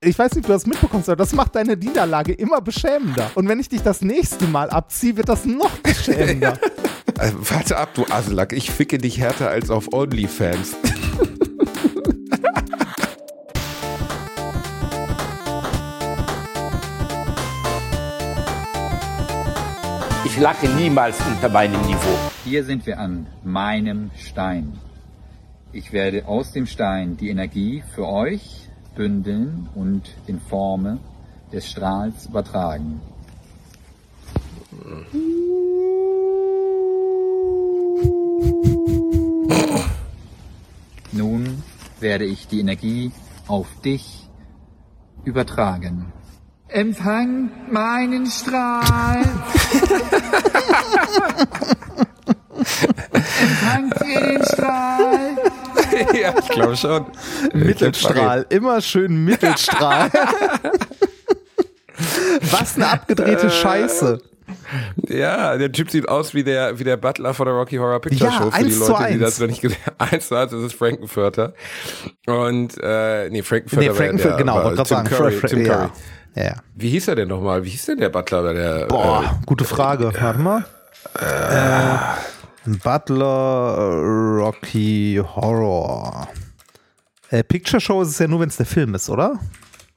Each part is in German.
Ich weiß nicht, ob du das mitbekommst, aber das macht deine Niederlage immer beschämender. Und wenn ich dich das nächste Mal abziehe, wird das noch beschämender. Also, warte ab, du Aselack. Ich ficke dich härter als auf OnlyFans. Ich lache niemals unter meinem Niveau. Hier sind wir an meinem Stein. Ich werde aus dem Stein die Energie für euch bündeln und in Forme des Strahls übertragen. Nun werde ich die Energie auf dich übertragen. Empfang meinen Strahl. Empfangt ihr den Strahl? ja, ich glaube schon. Mittelstrahl, immer schön Mittelstrahl. Was eine abgedrehte Scheiße. Ja, der Typ sieht aus wie der, wie der Butler von der Rocky Horror Picture Ja, Show für die eins Leute, die eins. das noch nicht gesehen haben. Eins zu eins, das ist Frankenfurter. Und, äh, nee, Frankenfurter Nee, war Frankenfurt, der, genau, war wollte gerade Tim sagen. Curry, Fra- Tim Curry. ja. ja. Wie hieß er denn nochmal? Wie hieß denn der Butler oder der, Boah, äh, gute Frage. Warte mal. Äh, Butler äh, Rocky Horror. Äh, Picture Show ist es ja nur, wenn es der Film ist, oder?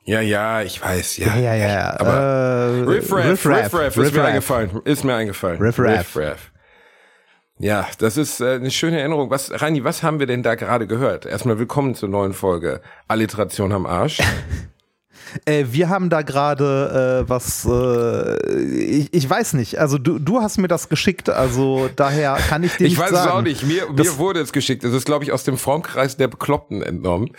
ja, ja, ich weiß, ja. Ja, ja, ja. Aber äh, Riff Raff, Riff Raff, ist mir eingefallen. Ist mir eingefallen. Riff Raff. Raff. Ja, das ist äh, eine schöne Erinnerung. Was, Reini, was haben wir denn da gerade gehört? Erstmal willkommen zur neuen Folge. Alliteration am Arsch. Äh, wir haben da gerade äh, was, äh, ich, ich weiß nicht, also du, du hast mir das geschickt, also daher kann ich dir Ich nicht weiß sagen. es auch nicht. Mir, mir wurde es geschickt. Es ist, glaube ich, aus dem Formkreis der Bekloppten entnommen.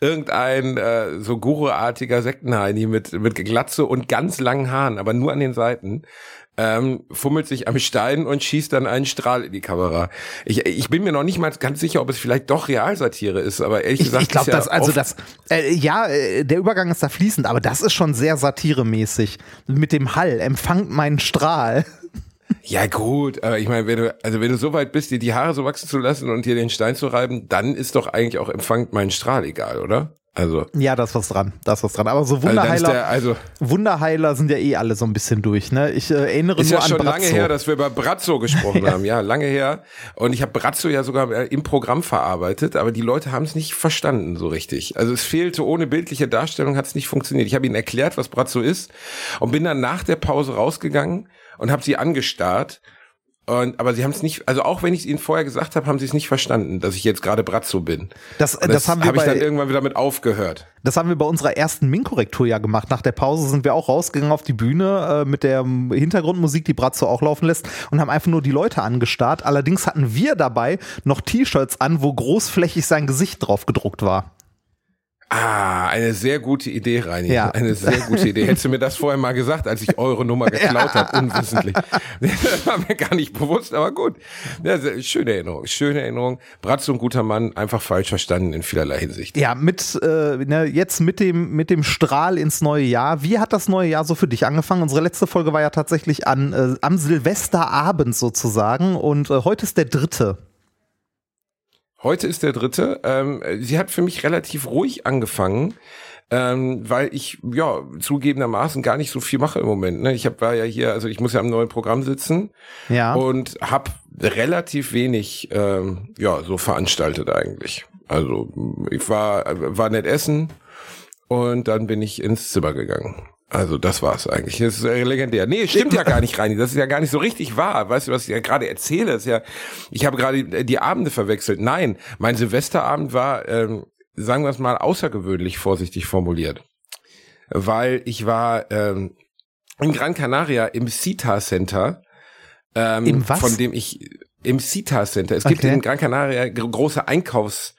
Irgendein äh, so Guru-artiger Sektenheini mit, mit Glatze und ganz langen Haaren, aber nur an den Seiten. Ähm, fummelt sich am Stein und schießt dann einen Strahl in die Kamera. Ich, ich bin mir noch nicht mal ganz sicher, ob es vielleicht doch Realsatire ist, aber ehrlich Ich, gesagt, ich glaube, ist ja das, also das, äh, ja, äh, der Übergang ist da fließend, aber das ist schon sehr satiremäßig. Mit dem Hall, empfangt meinen Strahl. Ja gut, aber ich meine, wenn du, also wenn du so weit bist, dir die Haare so wachsen zu lassen und dir den Stein zu reiben, dann ist doch eigentlich auch empfangt mein Strahl egal, oder? Also, Ja, da ist was dran, da ist was dran. Aber so also Wunderheiler, der, also Wunderheiler sind ja eh alle so ein bisschen durch, ne? Ich äh, erinnere ist nur ja an schon Brazzo. lange her, dass wir über Brazzo gesprochen haben. Ja, lange her. Und ich habe Brazzo ja sogar äh, im Programm verarbeitet, aber die Leute haben es nicht verstanden so richtig. Also es fehlte ohne bildliche Darstellung, hat es nicht funktioniert. Ich habe ihnen erklärt, was Brazzo ist und bin dann nach der Pause rausgegangen und habe sie angestarrt. Und, aber sie haben es nicht, also auch wenn ich es ihnen vorher gesagt habe, haben sie es nicht verstanden, dass ich jetzt gerade Brazzo bin. Das- Und das haben wir hab ich dann irgendwann wieder mit aufgehört. Das haben wir bei unserer ersten Min-Korrektur ja gemacht. Nach der Pause sind wir auch rausgegangen auf die Bühne äh, mit der ähm, Hintergrundmusik, die Bratzo auch laufen lässt und haben einfach nur die Leute angestarrt. Allerdings hatten wir dabei noch T-Shirts an, wo großflächig sein Gesicht drauf gedruckt war. Ah, eine sehr gute Idee, Reini. Ja. Eine sehr gute Idee. Hättest du mir das vorher mal gesagt, als ich eure Nummer geklaut habe, unwissentlich. Das war mir gar nicht bewusst, aber gut. Ja, schöne Erinnerung, schöne Erinnerung. Bratzo, ein guter Mann, einfach falsch verstanden in vielerlei Hinsicht. Ja, mit äh, ne, jetzt mit dem mit dem Strahl ins neue Jahr. Wie hat das neue Jahr so für dich angefangen? Unsere letzte Folge war ja tatsächlich an äh, am Silvesterabend sozusagen und äh, heute ist der dritte. Heute ist der dritte. Ähm, sie hat für mich relativ ruhig angefangen. Ähm, weil ich ja zugegebenermaßen gar nicht so viel mache im Moment. Ne? Ich hab, war ja hier, also ich muss ja am neuen Programm sitzen Ja. und habe relativ wenig ähm, ja so veranstaltet eigentlich. Also ich war war nett essen und dann bin ich ins Zimmer gegangen. Also das war's eigentlich. Das ist äh, legendär. Nee, stimmt ja gar nicht, Reini. Das ist ja gar nicht so richtig wahr. Weißt du, was ich ja gerade erzähle? Das ist ja, ich habe gerade die Abende verwechselt. Nein, mein Silvesterabend war, ähm, sagen wir es mal, außergewöhnlich vorsichtig formuliert. Weil ich war ähm, in Gran Canaria im CITA Center. Ähm, Im was? Von dem ich im CITA Center. Es gibt Okay. in Gran Canaria gro- große Einkaufs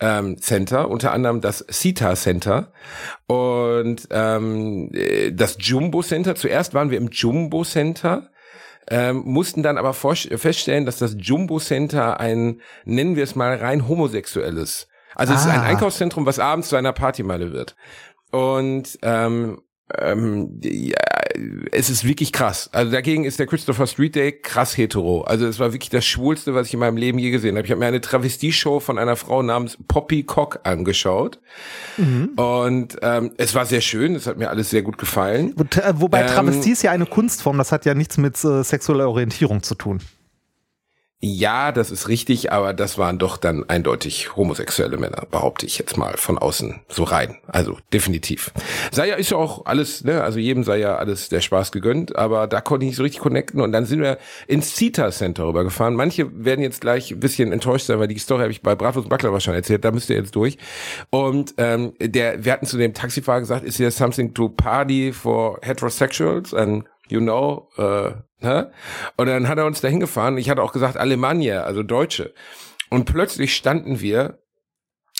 ähm, Center, unter anderem das CITA Center und ähm, äh, das Jumbo Center. Zuerst waren wir im Jumbo Center, ähm, mussten dann aber feststellen, dass das Jumbo Center ein, nennen wir es mal, rein homosexuelles. Also es ist ein Ah. Einkaufszentrum, was abends zu einer Partymeile wird. Und ähm, ähm, ja, es ist wirklich krass. Also dagegen ist der Christopher Street Day krass hetero. Also es war wirklich das Schwulste, was ich in meinem Leben je gesehen habe. Ich habe mir eine Travestie-Show von einer Frau namens Poppy Cock angeschaut. Mhm. Und ähm, es war sehr schön, es hat mir alles sehr gut gefallen. Wobei ähm, Travestie ist ja eine Kunstform, das hat ja nichts mit äh, sexueller Orientierung zu tun. Ja, das ist richtig, aber das waren doch dann eindeutig homosexuelle Männer, behaupte ich jetzt mal von außen so rein. Also definitiv. Sei ja ist ja auch alles, ne, also jedem sei ja alles der Spaß gegönnt, aber da konnte ich nicht so richtig connecten und dann sind wir ins Cita Center rübergefahren. Manche werden jetzt gleich ein bisschen enttäuscht sein, weil die Story habe ich bei Bravos und Baklava schon erzählt, da müsst ihr jetzt durch. Und ähm, der, wir hatten zu dem Taxifahrer gesagt, ist hier something to party for heterosexuals? And you know, äh, ne? Und dann hat er uns dahin gefahren. Ich hatte auch gesagt Alemannia, also Deutsche. Und plötzlich standen wir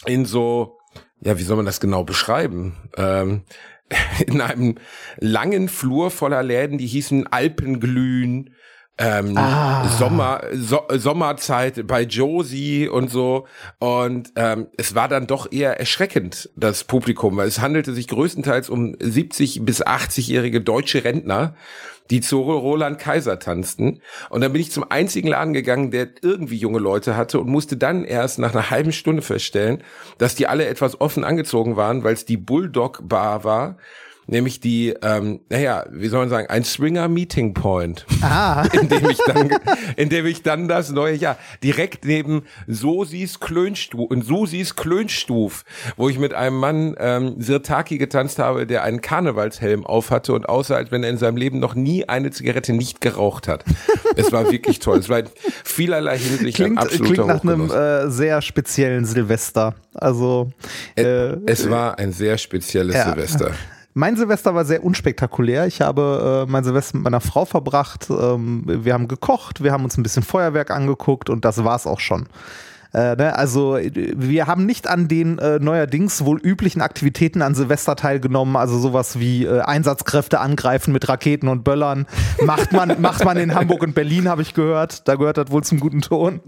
in so, ja, wie soll man das genau beschreiben? Ähm, in einem langen Flur voller Läden, die hießen Alpenglühen, ähm, ah. Sommer, so, Sommerzeit bei Josie und so. Und ähm, es war dann doch eher erschreckend, das Publikum, weil es handelte sich größtenteils um 70 bis 80-jährige deutsche Rentner, die zu Roland Kaiser tanzten. Und dann bin ich zum einzigen Laden gegangen, der irgendwie junge Leute hatte und musste dann erst nach einer halben Stunde feststellen, dass die alle etwas offen angezogen waren, weil es die Bulldog Bar war nämlich die, ähm, naja, wie soll man sagen, ein Swinger Meeting Point, ah. in dem ich dann, in dem ich dann das neue Jahr direkt neben Sosis Klönstuf und Susis Klönstuf, wo ich mit einem Mann ähm, Sirtaki getanzt habe, der einen Karnevalshelm aufhatte und aussah, als wenn er in seinem Leben noch nie eine Zigarette nicht geraucht hat. es war wirklich toll. Es war in vielerlei Hinsicht klingt, ein absoluter Klingt nach einem äh, sehr speziellen Silvester. Also äh, es war ein sehr spezielles ja. Silvester. Mein Silvester war sehr unspektakulär. Ich habe äh, mein Silvester mit meiner Frau verbracht. Ähm, wir haben gekocht, wir haben uns ein bisschen Feuerwerk angeguckt und das war's auch schon. Äh, ne? Also wir haben nicht an den äh, neuerdings wohl üblichen Aktivitäten an Silvester teilgenommen, also sowas wie äh, Einsatzkräfte angreifen mit Raketen und Böllern. Macht man, macht man in Hamburg und Berlin, habe ich gehört. Da gehört das wohl zum guten Ton.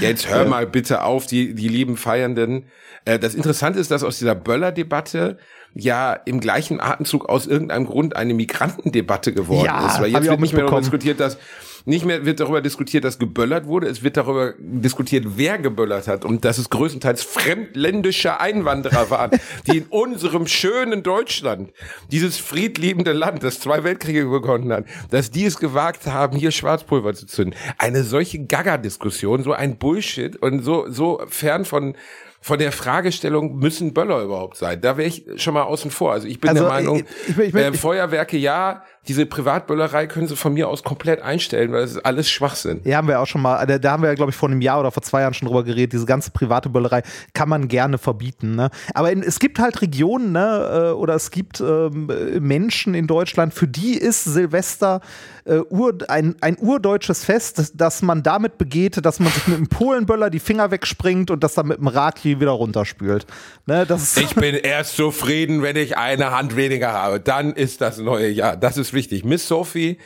Jetzt hör mal bitte auf, die, die lieben Feiernden. Äh, das Interessante ist, dass aus dieser Böller-Debatte ja im gleichen Atemzug aus irgendeinem Grund eine Migrantendebatte geworden ja, ist. Weil jetzt wird nicht mehr darüber diskutiert, dass nicht mehr wird darüber diskutiert, dass geböllert wurde, es wird darüber diskutiert, wer geböllert hat und dass es größtenteils fremdländische Einwanderer waren, die in unserem schönen Deutschland, dieses friedliebende Land, das zwei Weltkriege begonnen hat, dass die es gewagt haben, hier Schwarzpulver zu zünden. Eine solche Gaga-Diskussion, so ein Bullshit und so, so fern von von der Fragestellung, müssen Böller überhaupt sein? Da wäre ich schon mal außen vor. Also ich bin also, der Meinung, ich, ich, ich, äh, Feuerwerke ja, diese Privatböllerei können sie von mir aus komplett einstellen, weil das ist alles Schwachsinn. Ja, haben wir auch schon mal, da, da haben wir ja, glaube ich, vor einem Jahr oder vor zwei Jahren schon drüber geredet, diese ganze private Böllerei kann man gerne verbieten. Ne? Aber in, es gibt halt Regionen, ne, äh, oder es gibt ähm, Menschen in Deutschland, für die ist Silvester äh, ur, ein, ein urdeutsches Fest, das man damit begeht, dass man sich mit einem Polenböller die Finger wegspringt und das dann mit dem Raki wieder runterspült. Ne, das ich bin erst zufrieden, wenn ich eine Hand weniger habe. Dann ist das neue Jahr. Das ist wichtig. Miss Sophie,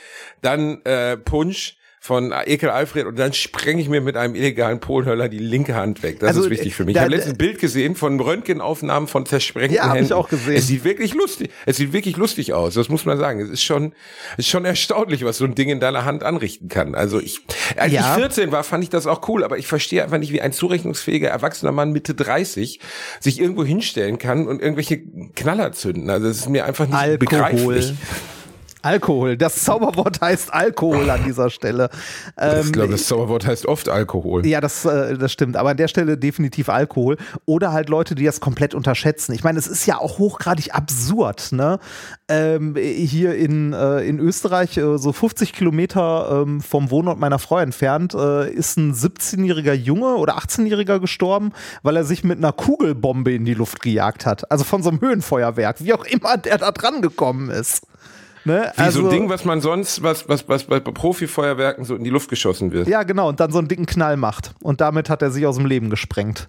dann äh, Punsch von Ekel Alfred und dann spreng ich mir mit einem illegalen Polenhöller die linke Hand weg. Das also, ist wichtig für mich. Da, ich habe letztens ein Bild gesehen von Röntgenaufnahmen von zersprengten ja, Händen. Ich auch gesehen. Es sieht wirklich lustig, es sieht wirklich lustig aus. Das muss man sagen. Es ist schon, es ist schon erstaunlich, was so ein Ding in deiner Hand anrichten kann. Also ich, als ja. ich 14 war, fand ich das auch cool, aber ich verstehe einfach nicht, wie ein zurechnungsfähiger erwachsener Mann Mitte 30 sich irgendwo hinstellen kann und irgendwelche Knaller zünden. Also das ist mir einfach nicht Alkohol. begreiflich. Alkohol. Das Zauberwort heißt Alkohol an dieser Stelle. Ähm, ich glaube, das Zauberwort heißt oft Alkohol. Ja, das, äh, das stimmt. Aber an der Stelle definitiv Alkohol. Oder halt Leute, die das komplett unterschätzen. Ich meine, es ist ja auch hochgradig absurd. Ne? Ähm, hier in, äh, in Österreich, äh, so 50 Kilometer ähm, vom Wohnort meiner Frau entfernt, äh, ist ein 17-jähriger Junge oder 18-jähriger gestorben, weil er sich mit einer Kugelbombe in die Luft gejagt hat. Also von so einem Höhenfeuerwerk, wie auch immer der da dran gekommen ist. Ne? Wie also, so ein also Ding, was man sonst, was, was, was bei Profifeuerwerken so in die Luft geschossen wird. Ja, genau, und dann so einen dicken Knall macht. Und damit hat er sich aus dem Leben gesprengt.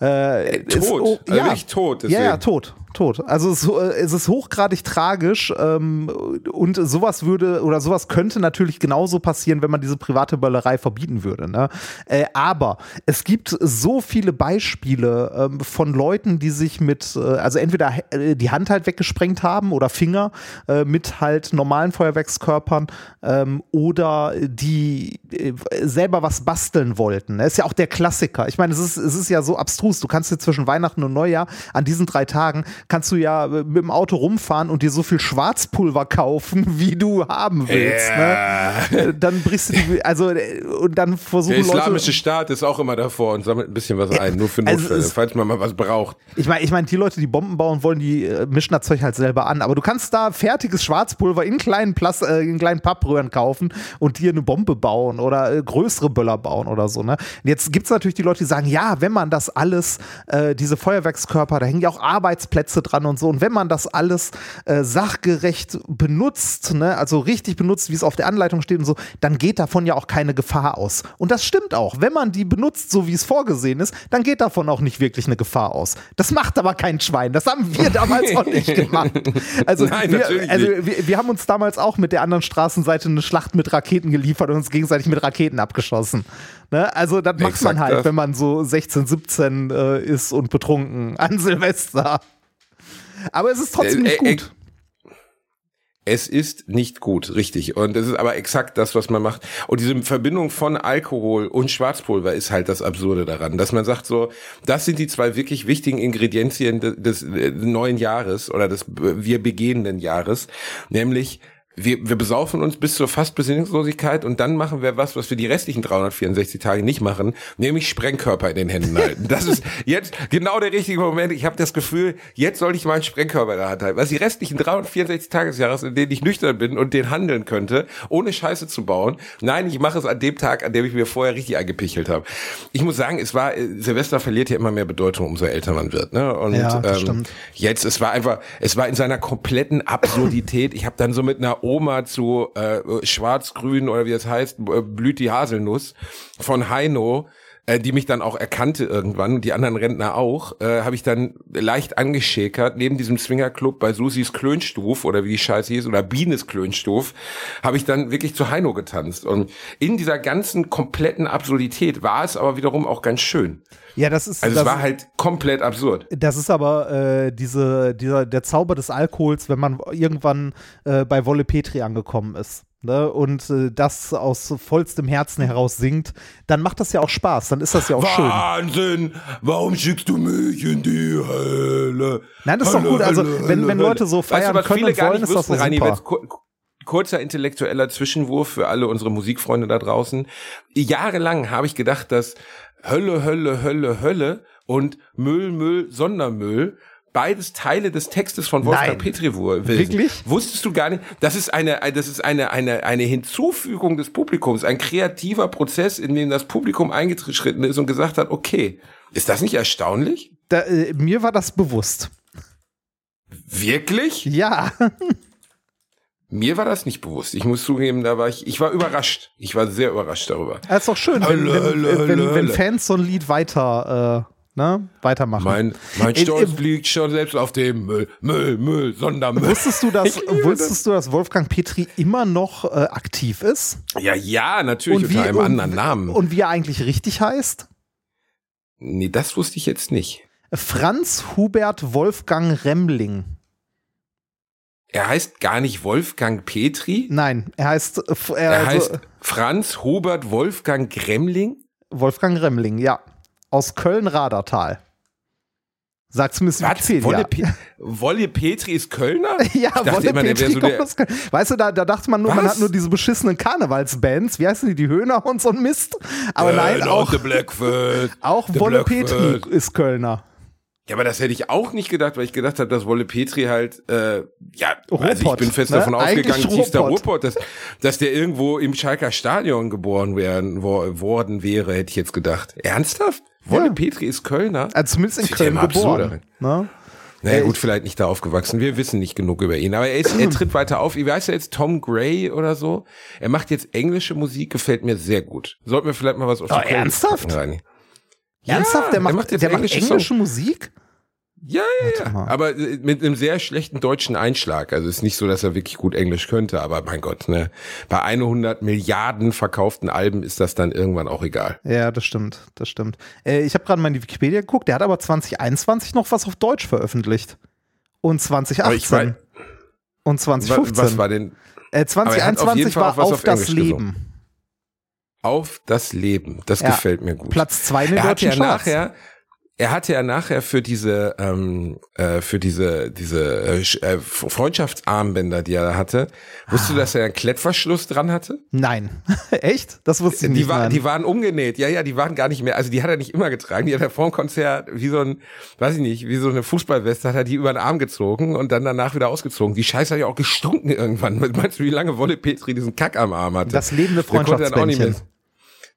Äh, tot, ist, oh, also ja, tot. Deswegen. Ja, ja, tot. Tot. Also es, äh, es ist hochgradig tragisch ähm, und sowas würde oder sowas könnte natürlich genauso passieren, wenn man diese private Böllerei verbieten würde. Ne? Äh, aber es gibt so viele Beispiele ähm, von Leuten, die sich mit, äh, also entweder äh, die Hand halt weggesprengt haben oder Finger äh, mit halt normalen Feuerwerkskörpern ähm, oder die äh, selber was basteln wollten. Das ist ja auch der Klassiker. Ich meine, es ist, es ist ja so abstrus. Du kannst dir zwischen Weihnachten und Neujahr an diesen drei Tagen kannst du ja äh, mit dem Auto rumfahren und dir so viel Schwarzpulver kaufen, wie du haben willst. Ja. Ne? Dann brichst du die, also und dann versuchen Der islamische Leute. Staat ist auch immer davor und sammelt ein bisschen was ein, nur für Also Notfälle, es- falls man mal was braucht. Ich meine, ich meine, die Leute, die Bomben bauen wollen, die äh, mischen das Zeug halt selber an. Aber du kannst da fertiges Schwarzpulver in kleinen, Plas äh, in kleinen Pappröhren kaufen und dir eine Bombe bauen oder äh, größere Böller bauen oder so. Ne? Und jetzt gibt es natürlich die Leute, die sagen, ja, wenn man das alles, äh, diese Feuerwerkskörper, da hängen ja auch Arbeitsplätze dran und so. Und wenn man das alles äh, sachgerecht benutzt, ne, also richtig benutzt, wie es auf der Anleitung steht und so, dann geht davon ja auch keine Gefahr aus. Und das stimmt auch. Wenn man die benutzt, so wie es vorgesehen ist, dann geht davon auch nicht wirklich eine Gefahr aus. Das macht aber kein Schwein. Das haben wir damals auch nicht gemacht. Also, Nein, wir, also wir, wir haben uns damals auch mit der anderen Straßenseite eine Schlacht mit Raketen geliefert und uns gegenseitig mit Raketen abgeschossen. Ne? Also das macht man Exakt halt, das. wenn man so 16, 17 äh, ist und betrunken an Silvester. Aber es ist trotzdem Äh, nicht äh, gut. Es ist nicht gut, richtig. Und es ist aber exakt das, was man macht. Und diese Verbindung von Alkohol und Schwarzpulver ist halt das Absurde daran, dass man sagt so, das sind die zwei wirklich wichtigen Ingredienzien des, des äh, neuen Jahres oder des äh, wir begehenden Jahres, nämlich wir, wir besaufen uns bis zur fast Besinnungslosigkeit und dann machen wir was, was wir die restlichen 364 Tage nicht machen, nämlich Sprengkörper in den Händen halten. Das ist jetzt genau der richtige Moment. Ich habe das Gefühl, jetzt soll ich mal einen Sprengkörper in der Hand halten. Was die restlichen 364 Tage des Jahres, in denen ich nüchtern bin und den handeln könnte, ohne Scheiße zu bauen. Nein, ich mache es an dem Tag, an dem ich mir vorher richtig eingepichelt habe. Ich muss sagen, es war, äh, Silvester verliert ja immer mehr Bedeutung, umso älter man wird. Ne? Und Ja, ähm, stimmt. jetzt, es war einfach, es war in seiner kompletten Absurdität. Ich habe dann so mit einer Oma zu äh, Schwarz-Grün oder wie das heißt, äh, blüht die Haselnuss von Heino, äh, die mich dann auch erkannte irgendwann die anderen Rentner auch, äh, habe ich dann leicht angeschäkert. Neben diesem Swingerclub bei Susis Klönstuf oder wie die Scheiße hieß oder Bienes Klönstuf, habe ich dann wirklich zu Heino getanzt. Und in dieser ganzen kompletten Absurdität war es aber wiederum auch ganz schön. Ja, das ist. Also das es war halt komplett absurd. Das ist aber äh, diese, dieser, der Zauber des Alkohols, wenn man irgendwann äh, bei Wolle Petri angekommen ist. Ne, und äh, das aus vollstem Herzen heraus singt, dann macht das ja auch Spaß, dann ist das ja auch schön. Wahnsinn! Warum schickst du mich in die Hölle? Nein, das ist doch Hölle, gut. Also, Hölle, wenn, wenn Leute so feiern weißt du, können viele und gar wollen, nicht ist das wussten, doch Reini, super. kurzer intellektueller Zwischenwurf für alle unsere Musikfreunde da draußen. Jahrelang habe ich gedacht, dass Hölle, Hölle, Hölle, Hölle und Müll, Müll, Sondermüll beides Teile des Textes von Wolfgang Nein. Petri wurden. Wirklich? Wusstest du gar nicht? Das ist eine, das ist eine, eine, eine Hinzufügung des Publikums, ein kreativer Prozess, in dem das Publikum eingeschritten ist und gesagt hat, okay, ist das nicht erstaunlich? Da, äh, mir war das bewusst. Wirklich? Ja. Mir war das nicht bewusst. Ich muss zugeben, da war ich, ich war überrascht. Ich war sehr überrascht darüber. Das ist doch schön, wenn, wenn, wenn, wenn. Fans so ein Lied weiter, äh, ne, weitermachen. Mein, mein Stolz äh, liegt schon selbst auf dem Müll, Müll, Müll, Sondermüll. Wusstest du, dass, wusstest du, dass Wolfgang Petri immer noch äh, aktiv ist? Ja, ja, natürlich unter einem und, anderen Namen. Und wie er eigentlich richtig heißt? nee, das wusste ich jetzt nicht. Franz Hubert Wolfgang Remling. Er heißt gar nicht Wolfgang Petri. Nein, er heißt, er Er also, heißt Franz Hubert Wolfgang Gremling. Wolfgang Remling, ja. Aus Köln-Radertal. Sagt zumindest Was? Wikipedia. Wolle, Pe Wolle Petri ist Kölner? Ja, ich Wolle immer, Petri so kommt aus Köln. Weißt du, da, da dachte man nur, man Was? hat nur diese beschissenen Karnevalsbands. Wie heißen die? Die Höhner und so ein Mist. Aber nein, Äh, auch, Blackfoot. auch The Wolle. Petri ist Kölner. Ja, aber das hätte ich auch nicht gedacht, weil ich gedacht habe, dass Wolle Petri halt, äh, ja, also ich Ruhrpott, bin fest ne? davon Eigentlich ausgegangen, tiefster Ruhrpott. Ruhrpott, dass, dass der irgendwo im Schalker Stadion geboren werden, wo, worden wäre, hätte ich jetzt gedacht. Ernsthaft? Wolle Ja. Petri ist Kölner? Also zumindest in ja Köln geboren. Ne? Naja, gut, vielleicht nicht da aufgewachsen. Wir wissen nicht genug über ihn. Aber er, ist, er tritt weiter auf. Wie heißt er jetzt? Tom Gray oder so? Er macht jetzt englische Musik, gefällt mir sehr gut. Sollten wir vielleicht mal was auf die Oh, ernsthaft? Ernsthaft? Der er macht, der macht englische englische. Musik? Ja, ja, ja. Aber äh, mit einem sehr schlechten deutschen Einschlag. Also ist nicht so, dass er wirklich gut Englisch könnte, aber mein Gott, ne. Bei 100 Milliarden verkauften Alben ist das dann irgendwann auch egal. Ja, das stimmt, das stimmt. Äh, ich habe gerade mal in die Wikipedia geguckt, der hat aber 2021 noch was auf Deutsch veröffentlicht. Und 2018. Und 2015. Was war denn? Äh, 2021 war auf, auf das Englisch Leben. Gesungen. Auf das Leben. Das ja. gefällt mir gut. Platz zwei in den er hat ja nachher er hatte ja nachher für diese ähm, äh, für diese diese äh, äh Freundschaftsarmbänder, die er hatte, wusstest du, dass er einen Klettverschluss dran hatte? Nein, echt? Das wusste ich die nicht. War, die waren umgenäht. Ja, ja, die waren gar nicht mehr. Also die hat er nicht immer getragen. Die hat er vor dem Konzert wie so ein, weiß ich nicht, wie so eine Fußballweste hat er die über den Arm gezogen und dann danach wieder ausgezogen. Die Scheiße hat ja auch gestunken irgendwann. Meinst du, wie lange Wolle Petri diesen Kack am Arm hatte? Das lebende Freundschaftsbändchen.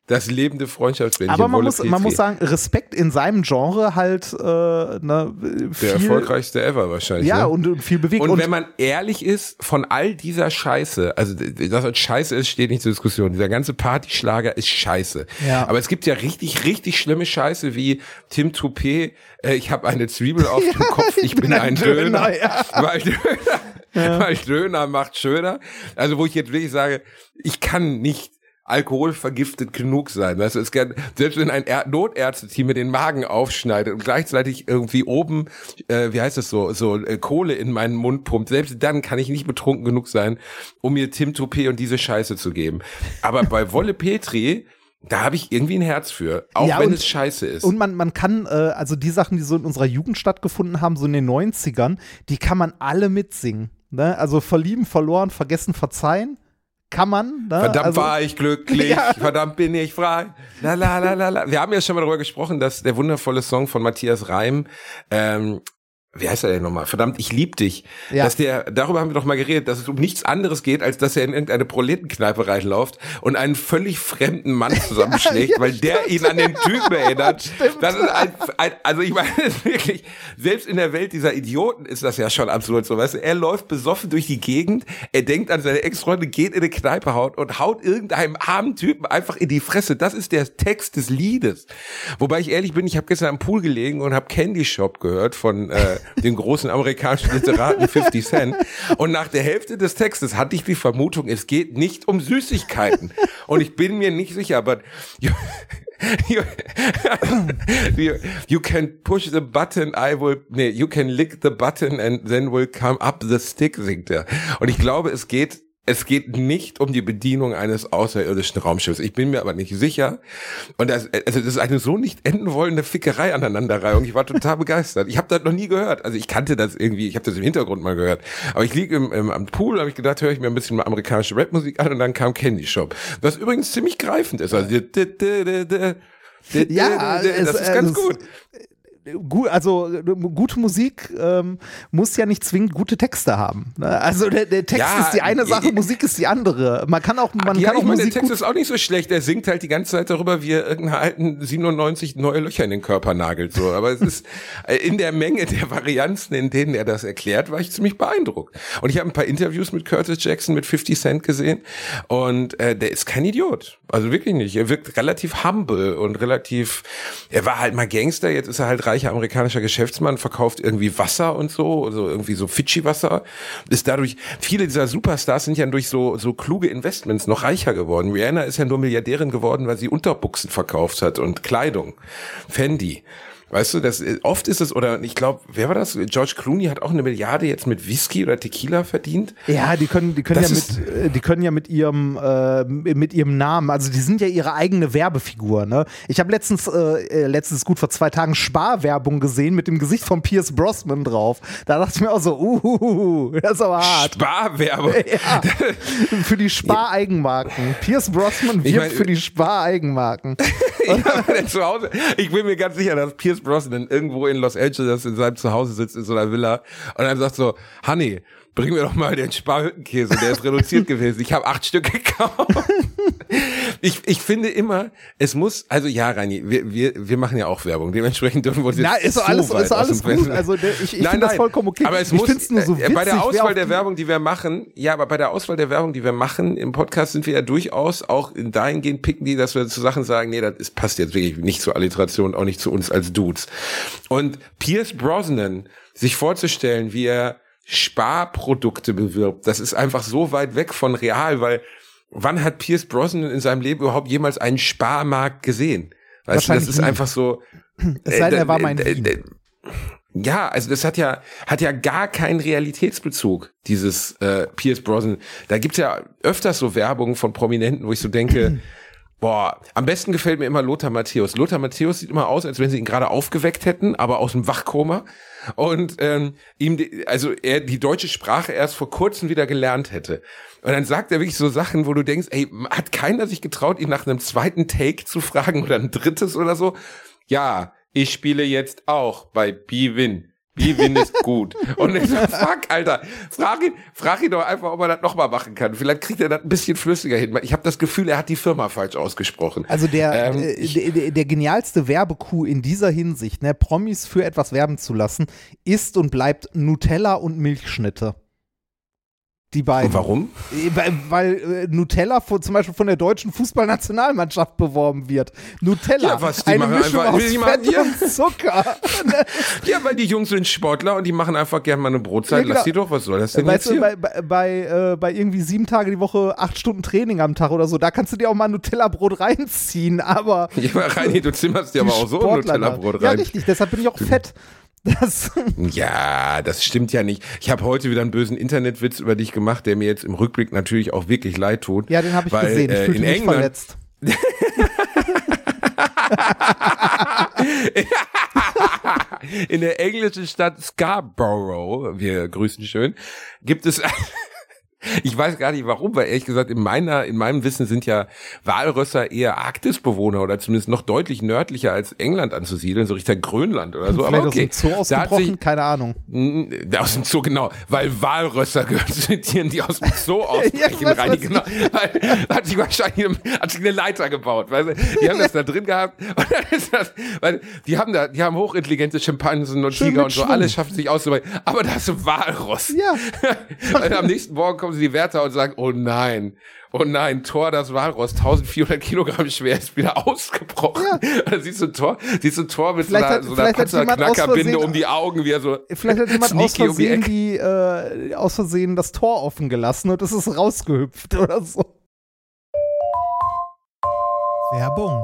Das lebende Freundschaftsbändchen. Aber man muss, man muss sagen, Respekt in seinem Genre halt äh, ne, viel, Der erfolgreichste ever wahrscheinlich. Ja, ne? und, und, viel bewegt. Und, und, wenn man ehrlich ist, von all dieser Scheiße, also dass das Scheiße ist, steht nicht zur Diskussion. Dieser ganze Partyschlager ist Scheiße. Ja. Aber es gibt ja richtig, richtig schlimme Scheiße wie Tim Toupet, äh, ich habe eine Zwiebel auf dem Kopf, ich bin ein Döner. Döner ja. Weil Döner ja. weil Döner macht schöner. Also wo ich jetzt wirklich sage, ich kann nicht alkoholvergiftet genug sein. Weißt du, es kann, selbst wenn ein er Notärzteteam mir den Magen aufschneidet und gleichzeitig irgendwie oben, äh, wie heißt das so, so äh, Kohle in meinen Mund pumpt, selbst dann kann ich nicht betrunken genug sein, um mir Tim Toupé und diese Scheiße zu geben. Aber bei Wolle Petri, da habe ich irgendwie ein Herz für, auch ja, wenn und, es scheiße ist. Und man, man kann, äh, also die Sachen, die so in unserer Jugend stattgefunden haben, so in den 90ern, die kann man alle mitsingen. Ne? Also verlieben, verloren, vergessen, verzeihen kann man. Ne? Verdammt also, war ich glücklich, ja. verdammt bin ich frei. La, la, la, la, la. Wir haben ja schon mal darüber gesprochen, dass der wundervolle Song von Matthias Reim ähm, wie heißt er denn nochmal? Verdammt, ich lieb dich. Ja. Dass der, darüber haben wir doch mal geredet, dass es um nichts anderes geht, als dass er in irgendeine Proletenkneipe reinläuft und einen völlig fremden Mann zusammenschlägt, ja, weil der ihn an den Typen erinnert. Stimmt. Das ist ein, ein, also ich meine wirklich, selbst in der Welt dieser Idioten ist das ja schon absolut so, weißt du, er läuft besoffen durch die Gegend, er denkt an seine Ex-Freundin, geht in eine Kneipe haut und haut irgendeinem armen Typen einfach in die Fresse. Das ist der Text des Liedes. Wobei ich ehrlich bin, ich habe gestern am Pool gelegen und habe Candy Shop gehört von äh, den großen amerikanischen Literaten 50 Cent. Und nach der Hälfte des Textes hatte ich die Vermutung, es geht nicht um Süßigkeiten. Und ich bin mir nicht sicher, aber you, you, you, can push the button, I will, nee, you can lick the button and then will come up the stick, singt er. Und ich glaube, es geht es geht nicht um die Bedienung eines außerirdischen Raumschiffs. Ich bin mir aber nicht sicher. Und das, also das ist eine so nicht enden wollende Fickerei aneinanderreihung. Ich war total begeistert. Ich habe das noch nie gehört. Also ich kannte das irgendwie, ich habe das im Hintergrund mal gehört. Aber ich liege im, im, am Pool, habe ich gedacht, höre ich mir ein bisschen amerikanische Rapmusik an und dann kam Candy Shop. Was übrigens ziemlich greifend ist. Also, ja, das ist ganz gut gut, also gute Musik ähm, muss ja nicht zwingend gute Texte haben. Ne? Also der, der Text ja, ist die eine Sache, Musik ist die andere. Man kann auch, man ja, kann auch meine, Musik der Text ist auch nicht so schlecht. Er singt halt die ganze Zeit darüber, wie er irgendeinen alten 97 neue Löcher in den Körper nagelt. So, aber es ist äh, in der Menge der Varianzen, in denen er das erklärt, war ich ziemlich beeindruckt. Und ich habe ein paar Interviews mit Curtis Jackson mit 50 Cent gesehen und äh, der ist kein Idiot. Also wirklich nicht. Er wirkt relativ humble und relativ. Er war halt mal Gangster, jetzt ist er halt reich reicher amerikanischer Geschäftsmann, verkauft irgendwie Wasser und so, also irgendwie so Fidschi-Wasser, ist dadurch, viele dieser Superstars sind ja durch so, so kluge Investments noch reicher geworden. Rihanna ist ja nur Milliardärin geworden, weil sie Unterbuchsen verkauft hat und Kleidung. Fendi. Weißt du, das oft ist es, oder ich glaube, wer war das? George Clooney hat auch eine Milliarde jetzt mit Whisky oder Tequila verdient. Ja, die können, die können das ja mit, äh, die können ja mit ihrem, äh, mit ihrem Namen, also die sind ja ihre eigene Werbefigur. Ne? Ich habe letztens, äh, äh, letztens gut vor zwei Tagen Sparwerbung gesehen mit dem Gesicht von Pierce Brosnan drauf. Da dachte ich mir auch so, uh, das ist aber hart. Sparwerbung. Ja, für die Spareigenmarken. Pierce Brosnan wirbt ich mein, für die Spareigenmarken. ja, zu Hause. Ich bin mir ganz sicher, dass Pierce Brosnan irgendwo in Los Angeles in seinem Zuhause sitzt, in so einer Villa und dann sagt so, Honey, bring mir doch mal den Sparhüttenkäse, der ist reduziert gewesen. Ich habe acht Stück gekauft. ich, ich finde immer, es muss, also ja, Reini, wir, wir, wir machen ja auch Werbung. Dementsprechend dürfen wir uns jetzt Na, ist so alles, ist alles gut. Also ich, ich Nein, finde das vollkommen okay. Aber es ich muss, nur so äh, witzig. bei der Auswahl der Werbung, die wir machen, ja, aber bei der Auswahl der Werbung, die wir machen im Podcast, sind wir ja durchaus auch in dahingehend picken die, dass wir zu Sachen sagen, nee, das ist, passt jetzt wirklich nicht zur Alliteration, auch nicht zu uns als Dudes. Und Pierce Brosnan, sich vorzustellen, wie er Sparprodukte bewirbt, das ist einfach so weit weg von real, weil wann hat Pierce Brosnan in seinem Leben überhaupt jemals einen Sparmarkt gesehen? Weißt du, das ist nie. einfach so. Es sei denn, er war äh, mal in äh, äh, ja, also das hat ja hat ja gar keinen Realitätsbezug dieses äh, Pierce Brosnan. Da gibt's ja öfters so Werbung von Prominenten, wo ich so denke, boah, am besten gefällt mir immer Lothar Matthäus. Lothar Matthäus sieht immer aus, als wenn sie ihn gerade aufgeweckt hätten, aber aus dem Wachkoma und ähm, ihm also er die deutsche Sprache erst vor kurzem wieder gelernt hätte. Und dann sagt er wirklich so Sachen, wo du denkst, ey, hat keiner sich getraut, ihn nach einem zweiten Take zu fragen oder ein drittes oder so? Ja, ich spiele jetzt auch bei B-Win. B-Win ist gut. Und ich so, fuck, Alter, frag ihn, frag ihn doch einfach, ob er das nochmal machen kann. Vielleicht kriegt er das ein bisschen flüssiger hin. Ich habe das Gefühl, er hat die Firma falsch ausgesprochen. Also der, Ähm, äh, der, der, der genialste Werbekuh in dieser Hinsicht, ne, Promis für etwas werben zu lassen, ist und bleibt Nutella und Milchschnitte. Die beiden. Und warum? Äh, Weil, äh, Nutella von, zum Beispiel von der deutschen Fußballnationalmannschaft beworben wird. Nutella, Ja, was, die eine machen Mischung einfach- aus die machen- ja. und Zucker. Ja, weil die Jungs sind Sportler und die machen einfach gerne mal eine Brotzeit. Ja, genau. Lass die doch, was soll das denn weißt jetzt du, hier? bei, bei, bei, äh, bei irgendwie sieben Tage die Woche, acht Stunden Training am Tag oder so, da kannst du dir auch mal Nutella-Brot reinziehen, aber ja, aber Reini, du zimmerst dir aber auch so da- Nutella-Brot Ja, rein. richtig, deshalb bin ich auch fett. Das, Ja, das stimmt ja nicht. Ich habe heute wieder einen bösen Internetwitz über dich gemacht, der mir jetzt im Rückblick natürlich auch wirklich leid tut. ja, den habe ich weil, gesehen. Ich äh, fühlte in mich England, verletzt. in der englischen Stadt Scarborough, wir grüßen schön, gibt es Ich weiß gar nicht warum, weil ehrlich gesagt in meiner, in meinem Wissen sind ja Walrösser eher Arktisbewohner oder zumindest noch deutlich nördlicher als England anzusiedeln, so Richtung Grönland oder so. Vielleicht Aber aus okay, dem Zoo ausgebrochen, sich, keine Ahnung. Aus dem Zoo, genau. Weil Walrösser gehören zu den Tieren, die aus dem Zoo ausbrechen. Reini, was genau. Weil, hat sich wahrscheinlich hat sich eine Leiter gebaut. Weißt du? Die haben das da drin gehabt. Und dann ist das, weil die haben da, die haben hochintelligente Schimpansen und Schön Tiger und so. Schwung. Alles schaffen sich auszubrechen. Aber das ist Walross. Ja. Und am nächsten Morgen kommen sie die Wärter und sagen, oh nein. Oh nein, Thor, das Walross, 1400 Kilogramm schwer, ist wieder ausgebrochen. Ja. Dann siehst du Thor, siehst du Thor mit Vielleicht so einer, hat- so einer vielleicht hat jemand aus Panzerknackerbinde Versehen- um die Augen, wie er so Vielleicht hat jemand aus sneaky um die Versehen, die, äh, aus Versehen das Tor offen gelassen und es ist rausgehüpft oder so. Werbung.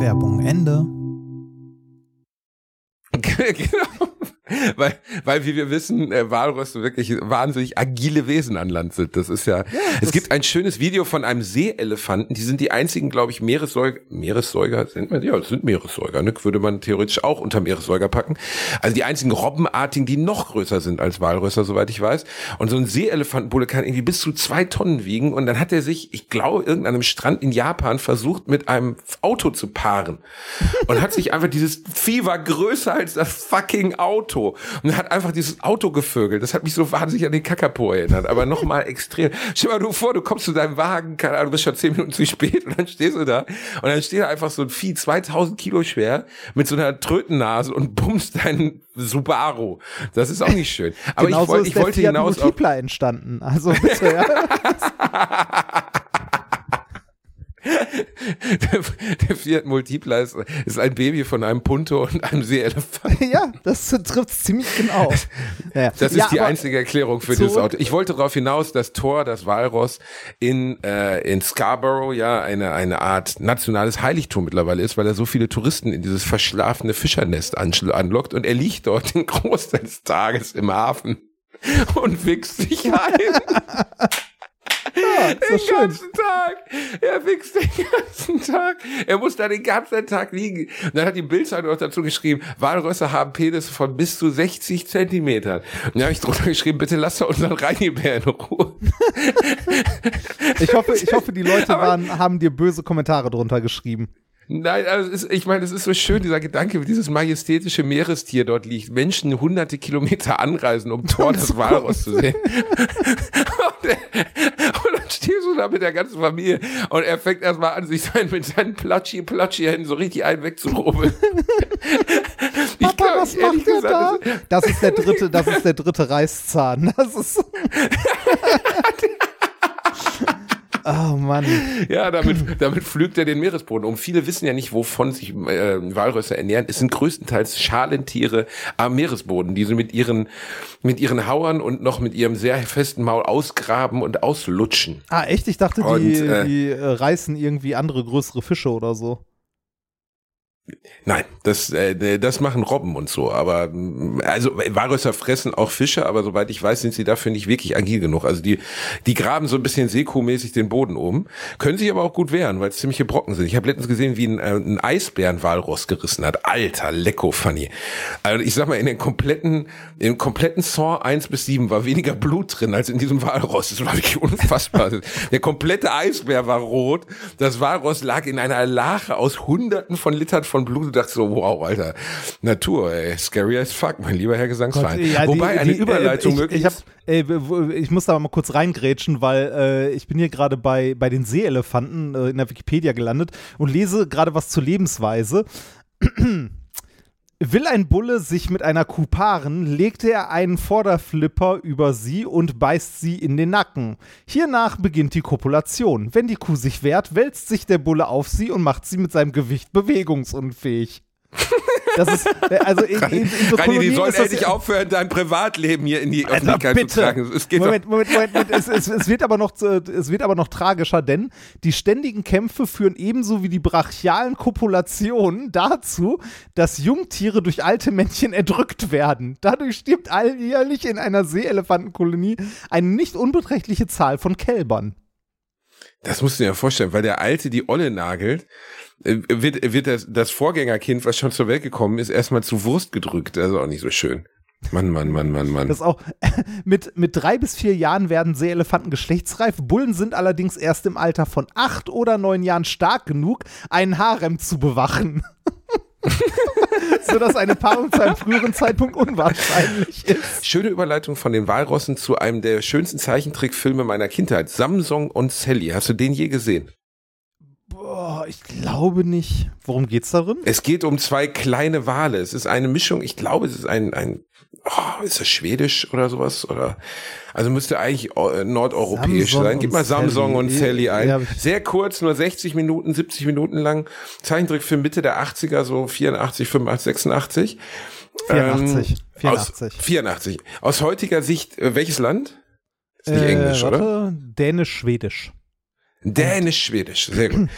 Werbung Ende. genau. Weil, weil, wie wir wissen, äh, Walröste wirklich wahnsinnig agile Wesen an Land sind. Das ist ja. es gibt ein schönes Video von einem Seeelefanten. Die sind die einzigen, glaube ich, Meeressäuger. Meeressäuger sind wir? Ja, das sind Meeressäuger. Ne? Würde man theoretisch auch unter Meeressäuger packen. Also die einzigen Robbenartigen, die noch größer sind als Walrösser, soweit ich weiß. Und so ein Seeelefantenbulle kann irgendwie bis zu zwei Tonnen wiegen. Und dann hat er sich, ich glaube, irgendeinem Strand in Japan versucht, mit einem Auto zu paaren. Und hat sich einfach dieses Vieh war größer als das fucking Auto. Auto und hat einfach dieses Auto gevögelt. Das hat mich so wahnsinnig an den Kakapo erinnert, aber nochmal extrem. Stell dir mal vor, du kommst zu deinem Wagen, keine Ahnung, du bist schon zehn Minuten zu spät und dann stehst du da und dann steht da einfach so ein Vieh, 2000 Kilo schwer, mit so einer Trötennase und bummst deinen Subaru. Das ist auch nicht schön. Aber Genauso ich, wollte, ist ich wollte hinaus auf, Multipla entstanden. Also bitte, ja. der, der Fiat Multipla ist, ist ein Baby von einem Punto und einem Seeelefant. ja, das trifft ziemlich genau. Ja. Das ist ja, die einzige Erklärung für dieses Auto. Ich wollte darauf hinaus, dass Thor, das Walross, in, äh, in Scarborough ja eine, eine Art nationales Heiligtum mittlerweile ist, weil er so viele Touristen in dieses verschlafene Fischernest anlockt und er liegt dort den Großteil des Tages im Hafen und wichst sich ein. Ja, Den doch schön. ganzen Tag. Er wächst den ganzen Tag. Er muss da den ganzen Tag liegen. Und dann hat die Bildzeitung noch dazu geschrieben, Walrösser haben Penis von bis zu 60 Zentimetern. Und dann habe ich drunter geschrieben, bitte lasst unseren Reinibär in Ruhe. Ich hoffe, ich hoffe, die Leute waren, haben dir böse Kommentare drunter geschrieben. Nein, also ist, ich meine, es ist so schön, dieser Gedanke, wie dieses majestätische Meerestier dort liegt. Menschen hunderte Kilometer anreisen, um Tor des Walross zu sehen. und, dann stehst du da mit der ganzen Familie und er fängt erstmal an, sich sein, mit seinen Platschi-Platschi-Händen so richtig einen wegzurubbeln. Ich Papa, glaub, was macht der da? Das ist der dritte, das ist der dritte Reißzahn. Das ist. Oh Mann. Ja, damit, damit pflügt er den Meeresboden um. Viele wissen ja nicht, wovon sich äh, Walrösser ernähren. Es sind größtenteils Schalentiere am Meeresboden, die sie mit ihren, mit ihren Hauern und noch mit ihrem sehr festen Maul ausgraben und auslutschen. Ah, echt? Ich dachte, die, Und, äh, die äh, reißen irgendwie andere größere Fische oder so. Nein, das, äh, das machen Robben und so. Aber mm, also Walrösser fressen auch Fische, aber soweit ich weiß, sind sie dafür nicht wirklich agil genug. Also die, die graben so ein bisschen Seekuh-mäßig den Boden um, können sich aber auch gut wehren, weil es ziemliche Brocken sind. Ich habe letztens gesehen, wie ein, äh, ein Eisbärenwalross gerissen hat. Alter, lecko funny. Also ich sag mal, in den kompletten, im kompletten Saw 1 bis 7 war weniger Blut drin als in diesem Walross. Das war wirklich unfassbar. Der komplette Eisbär war rot. Das Walross lag in einer Lache aus hunderten von Litern von Blut. Du dachtest so, wow, Alter, Natur, ey, scary as fuck, mein lieber Herr Gesangsverein. Ja, die- Wobei eine die- Überleitung äh, ich, möglich ich, ist. ey, ich muss da mal kurz reingrätschen, weil äh, ich bin hier gerade bei, bei den Seeelefanten äh, in der Wikipedia gelandet und lese gerade was zur Lebensweise. Will ein Bulle sich mit einer Kuh paaren, legt er einen Vorderflipper über sie und beißt sie in den Nacken. Hiernach beginnt die Kopulation. Wenn die Kuh sich wehrt, wälzt sich der Bulle auf sie und macht sie mit seinem Gewicht bewegungsunfähig. Das ist, äh, also in, in, in so Rani, die sollen endlich aufhören, dein Privatleben hier in die Öffentlichkeit bitte. zu tragen. Es geht Moment, Moment, Moment, Moment. Es, es, es, wird aber noch, es wird aber noch tragischer, denn die ständigen Kämpfe führen ebenso wie die brachialen Kopulationen dazu, dass Jungtiere durch alte Männchen erdrückt werden. Dadurch stirbt alljährlich in einer Seeelefantenkolonie eine nicht unbeträchtliche Zahl von Kälbern. das musst du dir ja vorstellen, weil der Alte die Olle nagelt, wird, wird das, das Vorgängerkind, was schon zur Welt gekommen ist, erstmal zu Wurst gedrückt. Also auch nicht so schön. Mann, Mann, Mann, Mann, Mann. Das ist auch mit, mit drei bis vier Jahren werden Seeelefanten geschlechtsreif. Bullen sind allerdings erst im Alter von acht oder neun Jahren stark genug, einen Harem zu bewachen. Sodass eine Paarung zu einem früheren Zeitpunkt unwahrscheinlich ist. Schöne Überleitung von den Walrossen zu einem der schönsten Zeichentrickfilme meiner Kindheit. Samsung und Sally. Hast du den je gesehen? Boah, ich glaube nicht. Worum geht's darin? Es geht um zwei kleine Wale. Es ist eine Mischung, ich glaube, es ist ein, ein oh, ist das schwedisch oder sowas? Oder also müsste eigentlich äh, nordeuropäisch Samsung sein. Gib mal Samsung Sally. und Sally ein. Ja, Sehr kurz, nur 60 Minuten, 70 Minuten lang. Zeichentrickfilm Mitte der 80er, so 84, 85, 86. 84. Ähm, Aus, 84. 84. Aus heutiger Sicht, äh, welches Land? Ist nicht Äh, Englisch, oder? warte, Dänisch-Schwedisch. Dänisch-Schwedisch, sehr gut.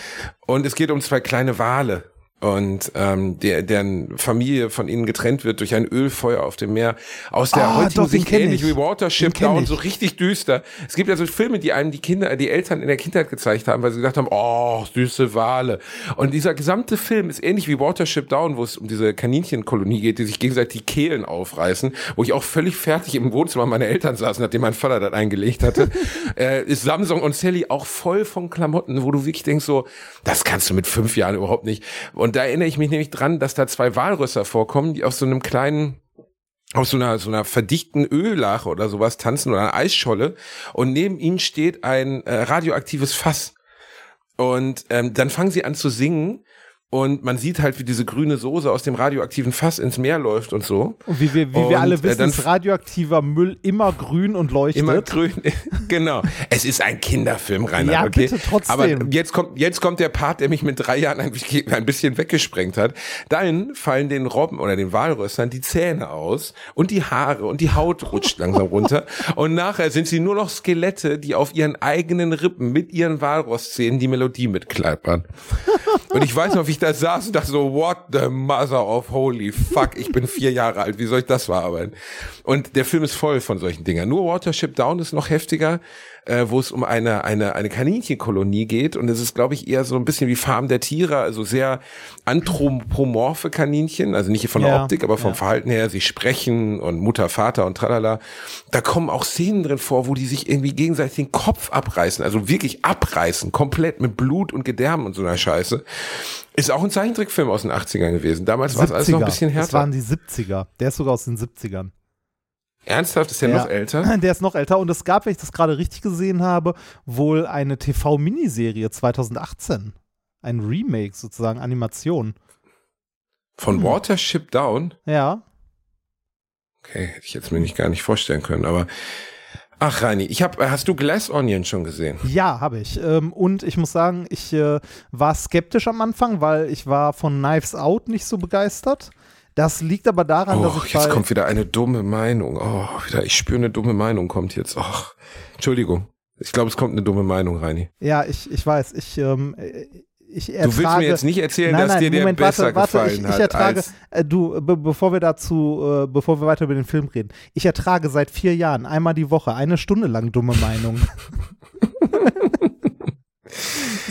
Und es geht um zwei kleine Wale. Und ähm, der, deren Familie von ihnen getrennt wird durch ein Ölfeuer auf dem Meer. Aus der Ah, heutigen doch, Sicht ähnlich ich. wie Watership Down, so richtig düster. Es gibt ja so Filme, die einem die Kinder, die Eltern in der Kindheit gezeigt haben, weil sie gesagt haben, oh, süße Wale. Und dieser gesamte Film ist ähnlich wie Watership Down, wo es um diese Kaninchenkolonie geht, die sich gegenseitig die Kehlen aufreißen, wo ich auch völlig fertig im Wohnzimmer meiner Eltern saß, nachdem mein Vater das eingelegt hatte, äh, ist Samsung und Sally auch voll von Klamotten, wo du wirklich denkst so, das kannst du mit fünf Jahren überhaupt nicht. Und da erinnere ich mich nämlich dran, dass da zwei Walrösser vorkommen, die auf so einem kleinen auf so einer, so einer verdichten Öllache oder sowas tanzen oder einer Eisscholle und neben ihnen steht ein äh, radioaktives Fass. Und ähm, dann fangen sie an zu singen und man sieht halt, wie diese grüne Soße aus dem radioaktiven Fass ins Meer läuft und so. Und wie wir, wie Und, wir alle äh, wissen, dann- ist radioaktiver Müll immer grün und leuchtet. Immer grün. genau. Es ist ein Kinderfilm, Reinhard. Ja, okay? bitte, trotzdem. Aber jetzt kommt, jetzt kommt der Part, der mich mit drei Jahren ein bisschen, ein bisschen weggesprengt hat. Dann fallen den Robben oder den Walrössern die Zähne aus und die Haare und die Haut rutscht langsam runter. Und nachher sind sie nur noch Skelette, die auf ihren eigenen Rippen mit ihren Walrosszähnen die Melodie mitklappern. Und ich weiß noch, wie ich da saß und dachte so, what the mother of holy fuck, ich bin vier Jahre alt, wie soll ich das verarbeiten? Und der Film ist voll von solchen Dingern. Nur Watership Down ist noch heftiger, äh, wo es um eine, eine, eine Kaninchenkolonie geht und es ist, glaube ich, eher so ein bisschen wie Farm der Tiere, also sehr anthropomorphe Kaninchen, also nicht von der Ja, Optik, aber vom ja. Verhalten her, sie sprechen und Mutter, Vater und tralala. Da kommen auch Szenen drin vor, wo die sich irgendwie gegenseitig den Kopf abreißen, also wirklich abreißen, komplett mit Blut und Gedärmen und so einer Scheiße. Ist auch ein Zeichentrickfilm aus den 80ern gewesen. Damals war es alles noch ein bisschen Das waren härter. die 70er. Der ist sogar aus den 70ern. Ernsthaft, ist der Ja. noch älter? Der ist noch älter und es gab, wenn ich das gerade richtig gesehen habe, wohl eine TV-Miniserie 2018. Ein Remake sozusagen, Animation. Von Watership Down? Ja. Okay, hätte ich jetzt mir nicht gar nicht vorstellen können, aber Ach, Reini, ich hab, hast du Glass Onion schon gesehen? Ja, habe ich. Ähm, und ich muss sagen, ich äh, war skeptisch am Anfang, weil ich war von Knives Out nicht so begeistert. Das liegt aber daran, Oh, dass ich jetzt kommt wieder eine dumme Meinung. Oh, wieder, ich spüre eine dumme Meinung kommt jetzt. Oh, Entschuldigung. Ich glaube, es kommt eine dumme Meinung, Reini. ja, ich, ich weiß, ich, ähm, äh, ich ertrage, Du willst mir jetzt nicht erzählen, nein, dass nein, dir der Moment, besser warte, warte, gefallen ich, hat. ich ertrage, als, äh, du, be bevor wir dazu, äh, bevor wir weiter über den Film reden, ich ertrage seit vier Jahren einmal die Woche eine Stunde lang dumme Meinungen.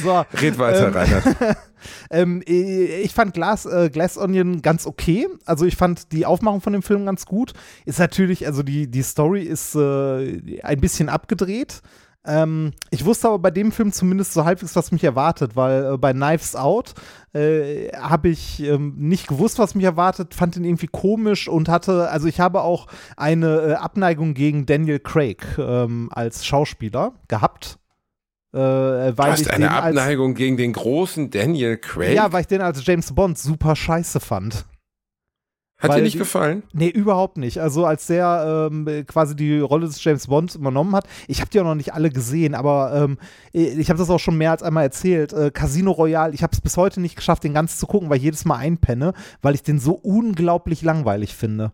so, red weiter, ähm, Reinhard. ähm, ich fand Glass, äh, Glass Onion ganz okay. Also ich fand die Aufmachung von dem Film ganz gut. Ist natürlich, also die, die Story ist äh, ein bisschen abgedreht. Ähm, ich wusste aber bei dem Film zumindest so halbwegs, was mich erwartet, weil äh, bei Knives Out äh, habe ich ähm, nicht gewusst, was mich erwartet, fand ihn irgendwie komisch und hatte, also ich habe auch eine äh, Abneigung gegen Daniel Craig ähm, als Schauspieler gehabt. Äh, weil Du hast ich eine den als, Abneigung gegen den großen Daniel Craig? ja, weil ich den als James Bond super scheiße fand. Hat dir nicht gefallen? Nee, überhaupt nicht. Also als der ähm, quasi die Rolle des James Bond übernommen hat, ich habe die auch noch nicht alle gesehen, aber ähm, ich habe das auch schon mehr als einmal erzählt. Äh, Casino Royale, ich habe es bis heute nicht geschafft, den ganz zu gucken, weil ich jedes Mal einpenne, weil ich den so unglaublich langweilig finde.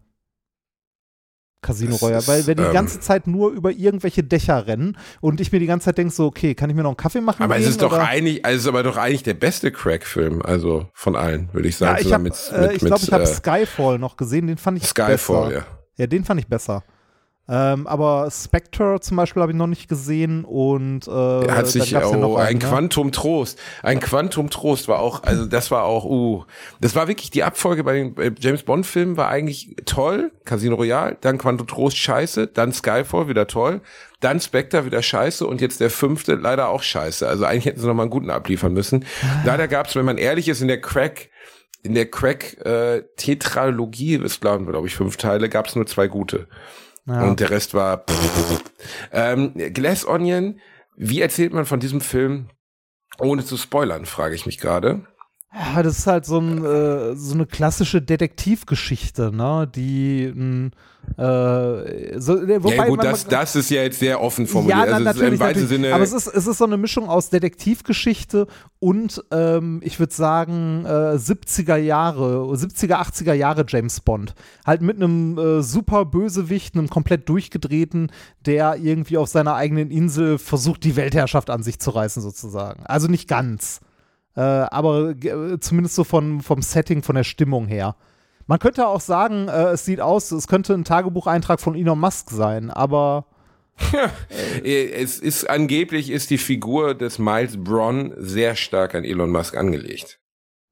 Casino Royale, weil wir die ähm, ganze Zeit nur über irgendwelche Dächer rennen und ich mir die ganze Zeit denke so, okay, kann ich mir noch einen Kaffee machen? Aber es gehen, ist doch oder? eigentlich, also es ist aber doch eigentlich der beste Craig-Film, also von allen, würde ich sagen. Ja, ich mit, äh, glaube, ich habe äh, Skyfall noch gesehen, den fand ich Skyfall, besser. ja. Ja, den fand ich besser. Ähm, aber Spectre zum Beispiel habe ich noch nicht gesehen und äh, hat sich gab's ja oh, noch ein einen, ne? Quantum Trost. Ein Quantum Trost war auch, also das war auch, uh, das war wirklich die Abfolge bei den äh, James Bond Filmen war eigentlich toll. Casino Royale, dann Quantum Trost scheiße, dann Skyfall wieder toll, dann Spectre wieder scheiße und jetzt der fünfte leider auch scheiße. Also eigentlich hätten sie noch mal einen guten abliefern müssen. Ah. Leider gab's, wenn man ehrlich ist, in der Crack in der Crack äh, Tetralogie, es glaube glaub ich fünf Teile, gab's nur zwei gute. Ja. Und der Rest war. ähm, Glass Onion, wie erzählt man von diesem Film, ohne zu spoilern, frage ich mich gerade. Ja, das ist halt so, ein, äh, so eine klassische Detektivgeschichte, ne? Die mh, äh, so, äh, wobei ja gut, man, das, das ist ja jetzt sehr offen formuliert. Ja, na, also ist natürlich, im weitesten. Sinne. Aber es ist, es ist so eine Mischung aus Detektivgeschichte und ähm, ich würde sagen äh, 70er Jahre, 70er, 80er Jahre James Bond. Halt mit einem äh, super Bösewicht, einem komplett durchgedrehten, der irgendwie auf seiner eigenen Insel versucht, die Weltherrschaft an sich zu reißen, sozusagen. Also nicht ganz. Äh, aber äh, zumindest so von, vom Setting, von der Stimmung her. Man könnte auch sagen, äh, es sieht aus, es könnte ein Tagebucheintrag von Elon Musk sein, aber Äh, es ist angeblich ist die Figur des Miles Braun sehr stark an Elon Musk angelegt.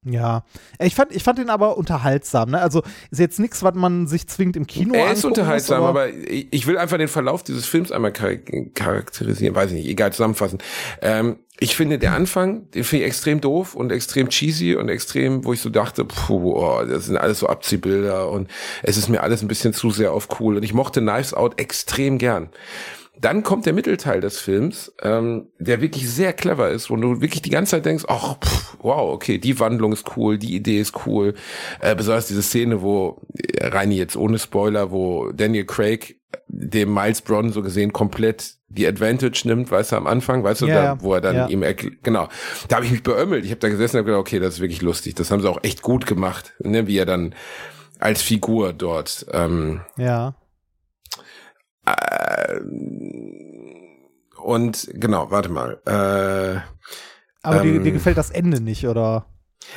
Ja, ich fand, ich fand ihn aber unterhaltsam. Ne? Also ist jetzt nichts, was man sich zwingend im Kino Er ist unterhaltsam, muss, aber ich ich will einfach den Verlauf dieses Films einmal char- charakterisieren, weiß ich nicht, egal, zusammenfassen. Ähm, ich finde, der Anfang, den finde ich extrem doof und extrem cheesy und extrem, wo ich so dachte, puh, oh, das sind alles so Abziehbilder und es ist mir alles ein bisschen zu sehr auf cool. Und ich mochte Knives Out extrem gern. Dann kommt der Mittelteil des Films, ähm, der wirklich sehr clever ist, wo du wirklich die ganze Zeit denkst, ach, wow, okay, die Wandlung ist cool, die Idee ist cool. Äh, besonders diese Szene, wo, äh, Reini jetzt ohne Spoiler, wo Daniel Craig dem Miles Bron so gesehen komplett die Advantage nimmt, weißt du, am Anfang, weißt du, Ja, da, wo er dann Ja. ihm erklärt, genau, da habe ich mich beömmelt. Ich habe da gesessen und hab gedacht, okay, das ist wirklich lustig. Das haben sie auch echt gut gemacht, ne, wie er dann als Figur dort ähm, Ja. äh, und genau, warte mal. Äh, Aber dir, Ähm, dir gefällt das Ende nicht, oder?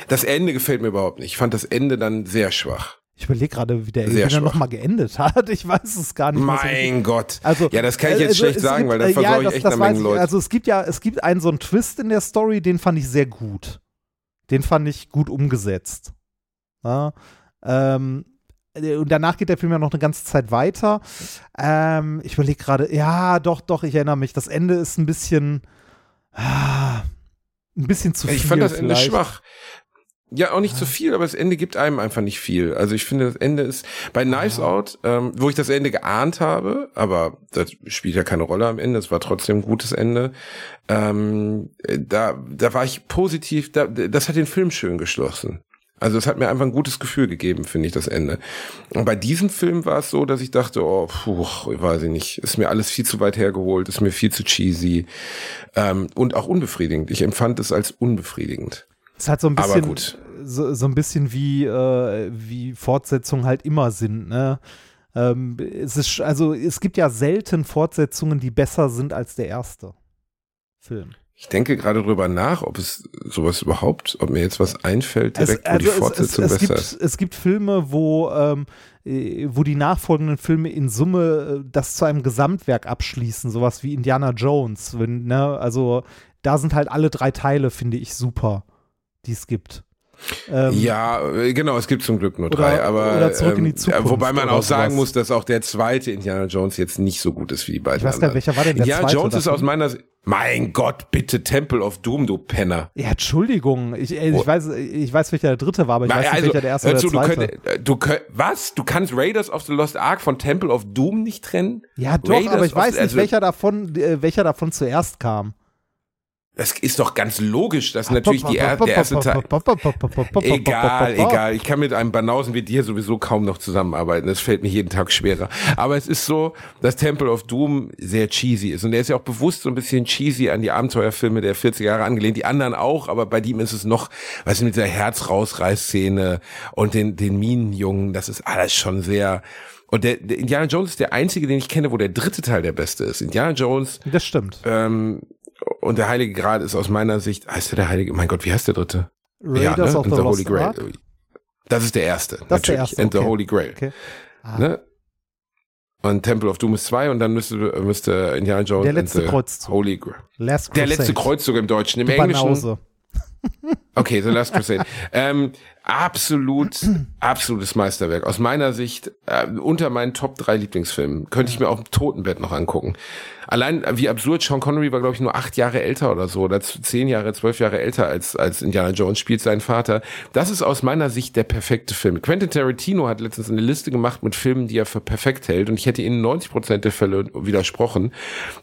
das Ende gefällt mir überhaupt nicht. Ich fand das Ende dann sehr schwach. Ich überlege gerade, wie der Alien schwach. nochmal geendet hat. Ich weiß es gar nicht. Mein Gott. Also, ja, das kann ich jetzt also schlecht sagen, gibt, weil dann äh, versorge ja, ich das- echt das eine Menge. Leute. Also es gibt ja, es gibt einen so einen Twist in der Story, den fand ich sehr gut. Den fand ich gut umgesetzt. Ja, ähm, äh, und danach geht der Film ja noch eine ganze Zeit weiter. Ähm, ich überlege gerade, ja, doch, doch, ich erinnere mich. Das Ende ist ein bisschen, ah, ein bisschen zu viel. ich fand das Ende vielleicht. schwach. Ja, auch nicht zu viel, aber das Ende gibt einem einfach nicht viel. Also ich finde, das Ende ist bei Knives Out, ähm, wo ich das Ende geahnt habe, aber das spielt ja keine Rolle am Ende, es war trotzdem ein gutes Ende. Ähm, äh, da, da war ich positiv, da, das hat den Film schön geschlossen. Also es hat mir einfach ein gutes Gefühl gegeben, finde ich, das Ende. Und bei diesem Film war es so, dass ich dachte, oh, puh, ich weiß ich nicht, ist mir alles viel zu weit hergeholt, ist mir viel zu cheesy ähm, und auch unbefriedigend. Ich empfand es als unbefriedigend. Es ist halt so ein bisschen, gut. So, so ein bisschen wie, äh, wie Fortsetzungen halt immer sind, ne? Ähm, es ist, also es gibt ja selten Fortsetzungen, die besser sind als der erste Film. Ich denke gerade drüber nach, ob es sowas überhaupt, ob mir jetzt was einfällt, direkt, es, wo die Fortsetzung es, es, es, besser gibt, ist. es gibt Filme, wo, ähm, äh, wo die nachfolgenden Filme in Summe äh, das zu einem Gesamtwerk abschließen, sowas wie Indiana Jones. Wenn, ne, also da sind halt alle drei Teile, finde ich, super, die es gibt. Ähm, ja, äh, genau, es gibt zum Glück nur Oder- drei, aber oder Zurück in die ähm, Zukunft wobei man oder auch sagen sowas. muss, dass auch der zweite Indiana Jones jetzt nicht so gut ist wie die beiden Ich weiß gar nicht, welcher war denn der Indiana zweite Jones ist aus meiner Si- Mein Gott, bitte Temple of Doom, du Penner. Ja, Entschuldigung, ich, äh, Oh. ich, weiß, ich weiß, welcher der dritte war, aber ich Na, weiß nicht, also, welcher der erste der du, könnt, äh, du könnt, was? Du kannst Raiders of the Lost Ark von Temple of Doom nicht trennen? ja, doch, Raiders aber ich weiß nicht, also- welcher davon, äh, welcher davon zuerst kam. Das ist doch ganz logisch, dass natürlich die er, der erste Teil. Egal, egal. Ich kann mit einem Banausen wie dir sowieso kaum noch zusammenarbeiten. Das fällt mir jeden Tag schwerer. Aber es ist so, dass Temple of Doom sehr cheesy ist. Und er ist ja auch bewusst so ein bisschen cheesy an die Abenteuerfilme der 40er Jahre angelehnt. Die anderen auch, aber bei ihm ist es noch, weißt du, mit dieser Herz-Rausreiß-Szene und den, den Minenjungen, das ist alles schon sehr, und der, der Indiana Jones ist der einzige, den ich kenne, wo der dritte Teil der beste ist. Indiana Jones, Das stimmt. ähm, und der Heilige Gral ist aus meiner Sicht, heißt der der Heilige, mein Gott, wie heißt der dritte? Raiders of And the Lost Ark. Das ist der erste, Das ist der natürlich. erste, And the okay. Holy Grail. Okay. Ah. Ne? Und Temple of Doom ist zwei und dann müsste, müsste Indiana Jones Der letzte the Kreuzzug. Holy Grail. Last Der Crusade. letzte Kreuzzug im Deutschen. Im Du Englischen. Banause. Okay, The Last Crusade. ähm, absolut, absolutes Meisterwerk. Aus meiner Sicht äh, unter meinen Top drei Lieblingsfilmen. Könnte ich mir auf dem Totenbett noch angucken. Allein, äh, wie absurd, Sean Connery war, glaube ich, nur acht Jahre älter oder so, oder zehn Jahre, zwölf Jahre älter als, als Indiana Jones, spielt sein Vater. Das ist aus meiner Sicht der perfekte Film. Quentin Tarantino hat letztens eine Liste gemacht mit Filmen, die er für perfekt hält, und ich hätte ihnen 90 Prozent der Fälle widersprochen.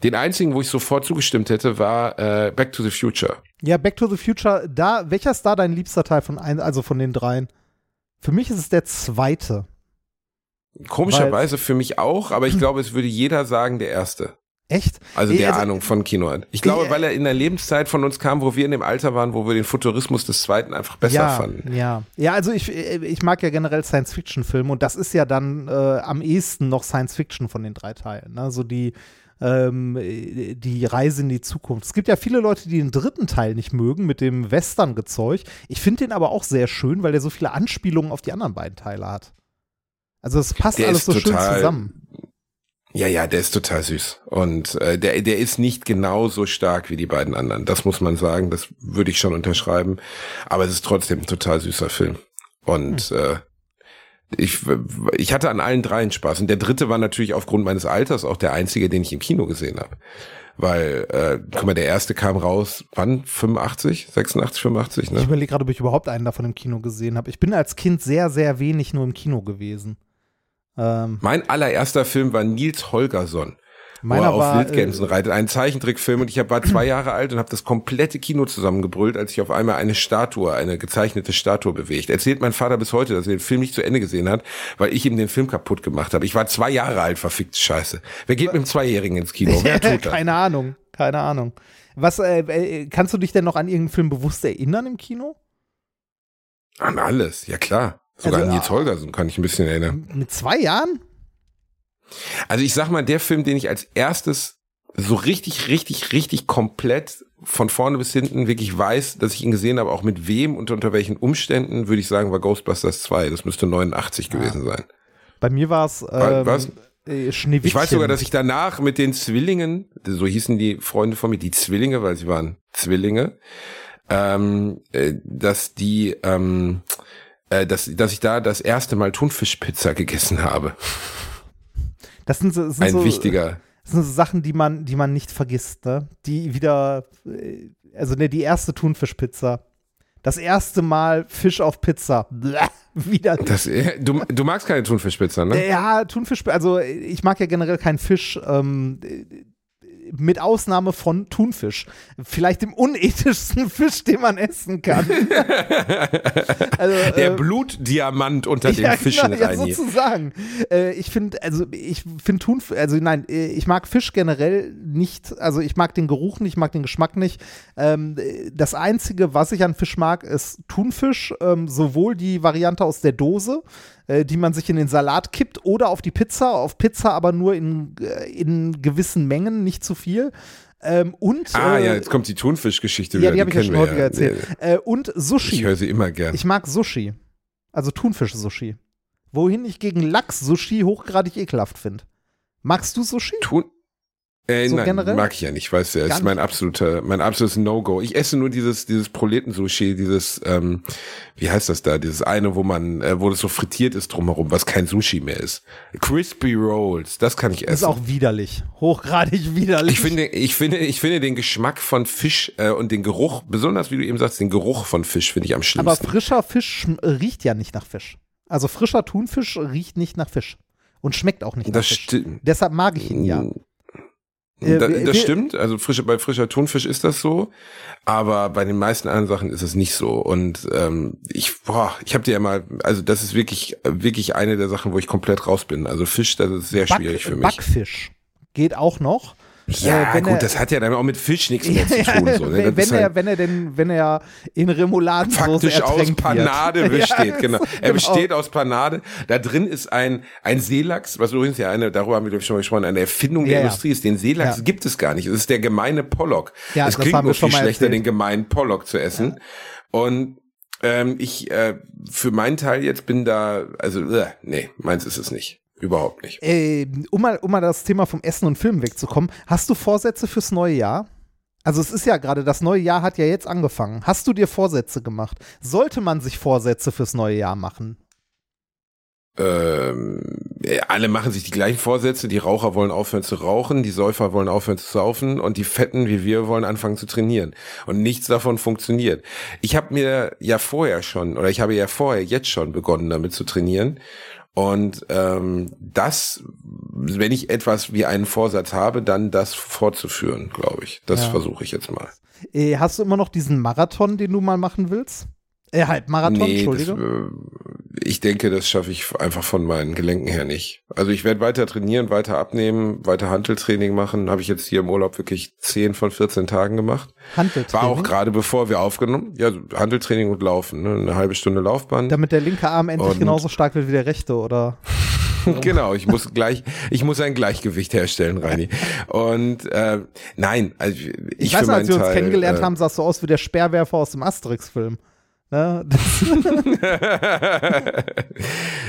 Den einzigen, wo ich sofort zugestimmt hätte, war äh, Back to the Future. Ja, Back to the Future, da, welcher ist da dein liebster Teil von ein, also von den dreien? Für mich ist es der zweite. Komischerweise für mich auch, aber ich glaube, es würde jeder sagen, der erste. Echt? Also der Ahnung von Kino hat. Ich glaube, weil er in der Lebenszeit von uns kam, wo wir in dem Alter waren, wo wir den Futurismus des Zweiten einfach besser ja, fanden. Ja, ja, also ich, ich mag ja generell Science-Fiction-Filme und das ist ja dann äh, am ehesten noch Science-Fiction von den drei Teilen. Ne? So die, ähm, die Reise in die Zukunft. Es gibt ja viele Leute, die den dritten Teil nicht mögen mit dem Western-Gezeug. Ich finde den aber auch sehr schön, weil der so viele Anspielungen auf die anderen beiden Teile hat. Also es passt Der alles so schön zusammen. Ja, ja, der ist total süß. Und äh, der, der ist nicht genauso stark wie die beiden anderen. Das muss man sagen. Das würde ich schon unterschreiben. Aber es ist trotzdem ein total süßer Film. Und äh, ich, ich hatte an allen dreien Spaß. Und der dritte war natürlich aufgrund meines Alters auch der einzige, den ich im Kino gesehen habe. Weil, äh, guck mal, der erste kam raus, wann? 85? 86, 85, Ich ne? überlege gerade, ob ich überhaupt einen davon im Kino gesehen habe. Ich bin als Kind sehr, sehr wenig nur im Kino gewesen. Ähm, Mein allererster Film war Nils Holgersson. Wo Meiner er auf Wildgänsen reitet. Ein Zeichentrickfilm und ich war zwei Jahre alt und habe das komplette Kino zusammengebrüllt, als ich auf einmal eine Statue, eine gezeichnete Statue bewegt. Erzählt mein Vater bis heute, dass er den Film nicht zu Ende gesehen hat, weil ich ihm den Film kaputt gemacht habe. Ich war zwei Jahre alt, verfickte Scheiße. Wer geht mit einem Zweijährigen ins Kino? Wer tut das? keine Ahnung, keine Ahnung. Was, äh, äh, kannst du dich denn noch an irgendeinen Film bewusst erinnern im Kino? An alles, ja klar. Sogar Also, an Nils Holgersson kann ich ein bisschen erinnern. Mit zwei Jahren? Also ich sag mal, der Film, den ich als erstes so richtig, richtig, richtig komplett von vorne bis hinten wirklich weiß, dass ich ihn gesehen habe, auch mit wem und unter welchen Umständen, würde ich sagen, war Ghostbusters 2. Das müsste 89 gewesen sein. Bei mir war es ähm, was? äh, Schneewittchen. Ich weiß sogar, dass ich danach mit den Zwillingen, so hießen die Freunde von mir, die Zwillinge, weil sie waren Zwillinge, ähm, äh, dass die, ähm, äh, dass, dass ich da das erste Mal Thunfischpizza gegessen habe. Das sind so, das sind Ein so, wichtiger. Das sind so Sachen, die man, die man nicht vergisst, ne? Die wieder, äh, also ne, die erste Thunfischpizza. Das erste Mal Fisch auf Pizza. Bläh, wieder. Das, äh, du, du magst keine Thunfischpizza, ne? Ja, Thunfisch, also ich mag ja generell keinen Fisch, ähm, mit Ausnahme von Thunfisch. Vielleicht dem unethischsten Fisch, den man essen kann. also, Der äh, Blutdiamant unter den Fischen, genau, ja, sozusagen. Äh, ich finde, also ich finde Thunfisch, also nein, äh, ich mag Fisch generell nicht, also ich mag den Geruch nicht, ich mag den Geschmack nicht. Ähm, äh, das Einzige, was ich an Fisch mag, ist Thunfisch, ähm, sowohl die Variante aus der Dose, äh, die man sich in den Salat kippt, oder auf die Pizza, auf Pizza aber nur in, äh, in gewissen Mengen, nicht zu viel. Ähm, und Ah äh, ja, jetzt kommt die Thunfischgeschichte ja, wieder. die habe ich ja schon häufiger erzählt. Äh, und Sushi. Ich höre sie immer gern. Ich mag Sushi. Also Thunfisch-Sushi. Wohin ich gegen Lachs-Sushi hochgradig ekelhaft finde. Magst du Sushi? Tun äh, So nein, generell? mag ich ja nicht, weißt du, das Gar ist mein absoluter, mein absolutes No-Go. Ich esse nur dieses, dieses Proleten-Sushi, dieses, ähm, wie heißt das da, dieses eine, wo man, äh, wo das so frittiert ist drumherum, was kein Sushi mehr ist. Crispy Rolls, das kann ich Ist essen. auch widerlich. Hochgradig widerlich. ich finde, ich finde, ich finde den Geschmack von Fisch äh, und den Geruch, besonders wie du eben sagst, den Geruch von Fisch finde ich am Aber schlimmsten. frischer Fisch schm- riecht ja nicht nach Fisch. Also frischer Thunfisch riecht nicht nach Fisch. Und schmeckt auch nicht nach Das Fisch. stimmt. Deshalb mag ich ihn ja. Da, wir- das wir- stimmt, also frische, bei frischer Thunfisch ist das so, aber bei den meisten anderen Sachen ist es nicht so. Und ähm, ich, boah, ich habe dir ja mal, also das ist wirklich, wirklich eine der Sachen, wo ich komplett raus bin. Also Fisch, das ist sehr Back, schwierig für mich. Backfisch geht auch noch. Ja, äh, gut, er- das hat ja dann auch mit Fisch nichts mehr zu tun. So, ne? wenn, ist er, halt wenn er denn, wenn er in Remouladensoße faktisch aus Panade wird. besteht, Ja, genau. Er genau. besteht aus Panade. Da drin ist ein, ein Seelachs, was übrigens ja eine, darüber haben wir glaub ich, schon mal gesprochen, eine Erfindung der ja. Industrie ist. Den Seelachs gibt es gar nicht. Es ist der gemeine Pollock. Ja, es klingt nur viel schlechter, erzählt. den gemeinen Pollock zu essen. Und ähm, ich äh, für meinen Teil jetzt bin da, also äh, nee, meins ist es nicht. Überhaupt nicht. Äh, um, mal, um mal das Thema vom Essen und Filmen wegzukommen, hast du Vorsätze fürs neue Jahr? Also es ist ja gerade, das neue Jahr hat ja jetzt angefangen. Hast du dir Vorsätze gemacht? Sollte man sich Vorsätze fürs neue Jahr machen? Ähm, äh, alle machen sich die gleichen Vorsätze. Die Raucher wollen aufhören zu rauchen, die Säufer wollen aufhören zu saufen und die Fetten wie wir wollen anfangen zu trainieren. Und nichts davon funktioniert. Ich habe mir ja vorher schon, oder ich habe ja vorher jetzt schon begonnen damit zu trainieren. Und ähm, das, wenn ich etwas wie einen Vorsatz habe, dann das fortzuführen, glaube ich. Das Ja. versuche ich jetzt mal. Äh, hast du immer noch diesen Marathon, den du mal machen willst? Äh, halt, Marathon, Nee, das, Entschuldige. äh, ich denke, das schaffe ich einfach von meinen Gelenken her nicht. Also ich werde weiter trainieren, weiter abnehmen, weiter Hanteltraining machen. Habe ich jetzt hier im Urlaub wirklich 10 von 14 Tagen gemacht. Handeltraining. War auch gerade bevor wir aufgenommen. Ja, so Hanteltraining und Laufen. Ne? Eine halbe Stunde Laufband. Damit der linke Arm endlich Und- genauso stark wird wie der rechte, oder? genau, ich muss gleich, ich muss ein Gleichgewicht herstellen, Reini. Und äh, nein, also ich, Ich, für weiß noch, als wir uns Teil, kennengelernt äh, haben, sahst du aus wie der Speerwerfer aus dem Asterix-Film. Ne?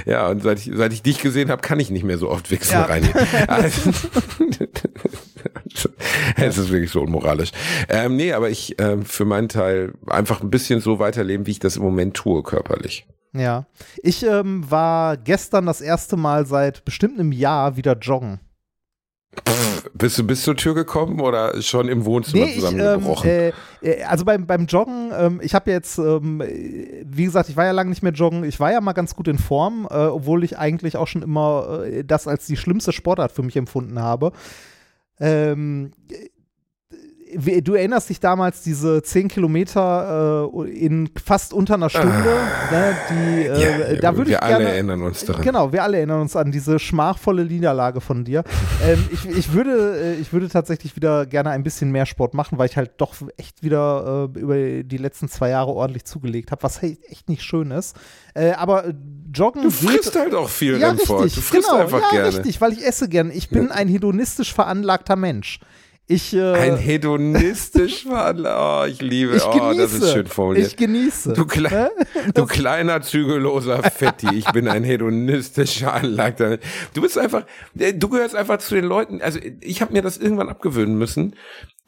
Ja, und seit ich, seit ich dich gesehen habe, kann ich nicht mehr so oft wichsen, Ja. Reini. Also, es ist wirklich so unmoralisch. Ähm, nee, aber ich ähm, für meinen Teil einfach ein bisschen so weiterleben, wie ich das im Moment tue, körperlich. ja. Ich ähm, war gestern das erste Mal seit bestimmt einem Jahr wieder joggen. Bist du bis zur Tür gekommen oder schon im Wohnzimmer Nee, ich, ähm, zusammengebrochen? äh, äh, also beim, beim Joggen, ähm, ich habe jetzt, ähm, äh, wie gesagt, ich war ja lange nicht mehr joggen. Ich war ja mal ganz gut in Form, äh, obwohl ich eigentlich auch schon immer äh, das als die schlimmste Sportart für mich empfunden habe. Ähm, du erinnerst dich damals diese 10 Kilometer äh, in fast unter einer Stunde, ne, die, äh, ja, da würde wir ich alle gerne, erinnern uns daran. Genau, wir alle erinnern uns an diese schmachvolle Niederlage von dir. ähm, ich, ich, würde, äh, ich würde tatsächlich wieder gerne ein bisschen mehr Sport machen, weil ich halt doch echt wieder äh, über die letzten zwei Jahre ordentlich zugelegt habe, was echt nicht schön ist. Äh, aber Joggen Du geht- frisst halt auch viel, ja, richtig, Du frisst genau, einfach ja, gerne. richtig, weil ich esse gern. Ich bin ein hedonistisch veranlagter Mensch. Ich, äh, Ein hedonistisch Wandler. Oh, ich liebe. ich oh, genieße. das ist schön formuliert. Ich genieße. Du, klei Ne? du kleiner, zügelloser Fetti. Ich bin ein hedonistischer Anlagter. Du bist einfach, äh, du gehörst einfach zu den Leuten. Also ich habe mir das irgendwann abgewöhnen müssen.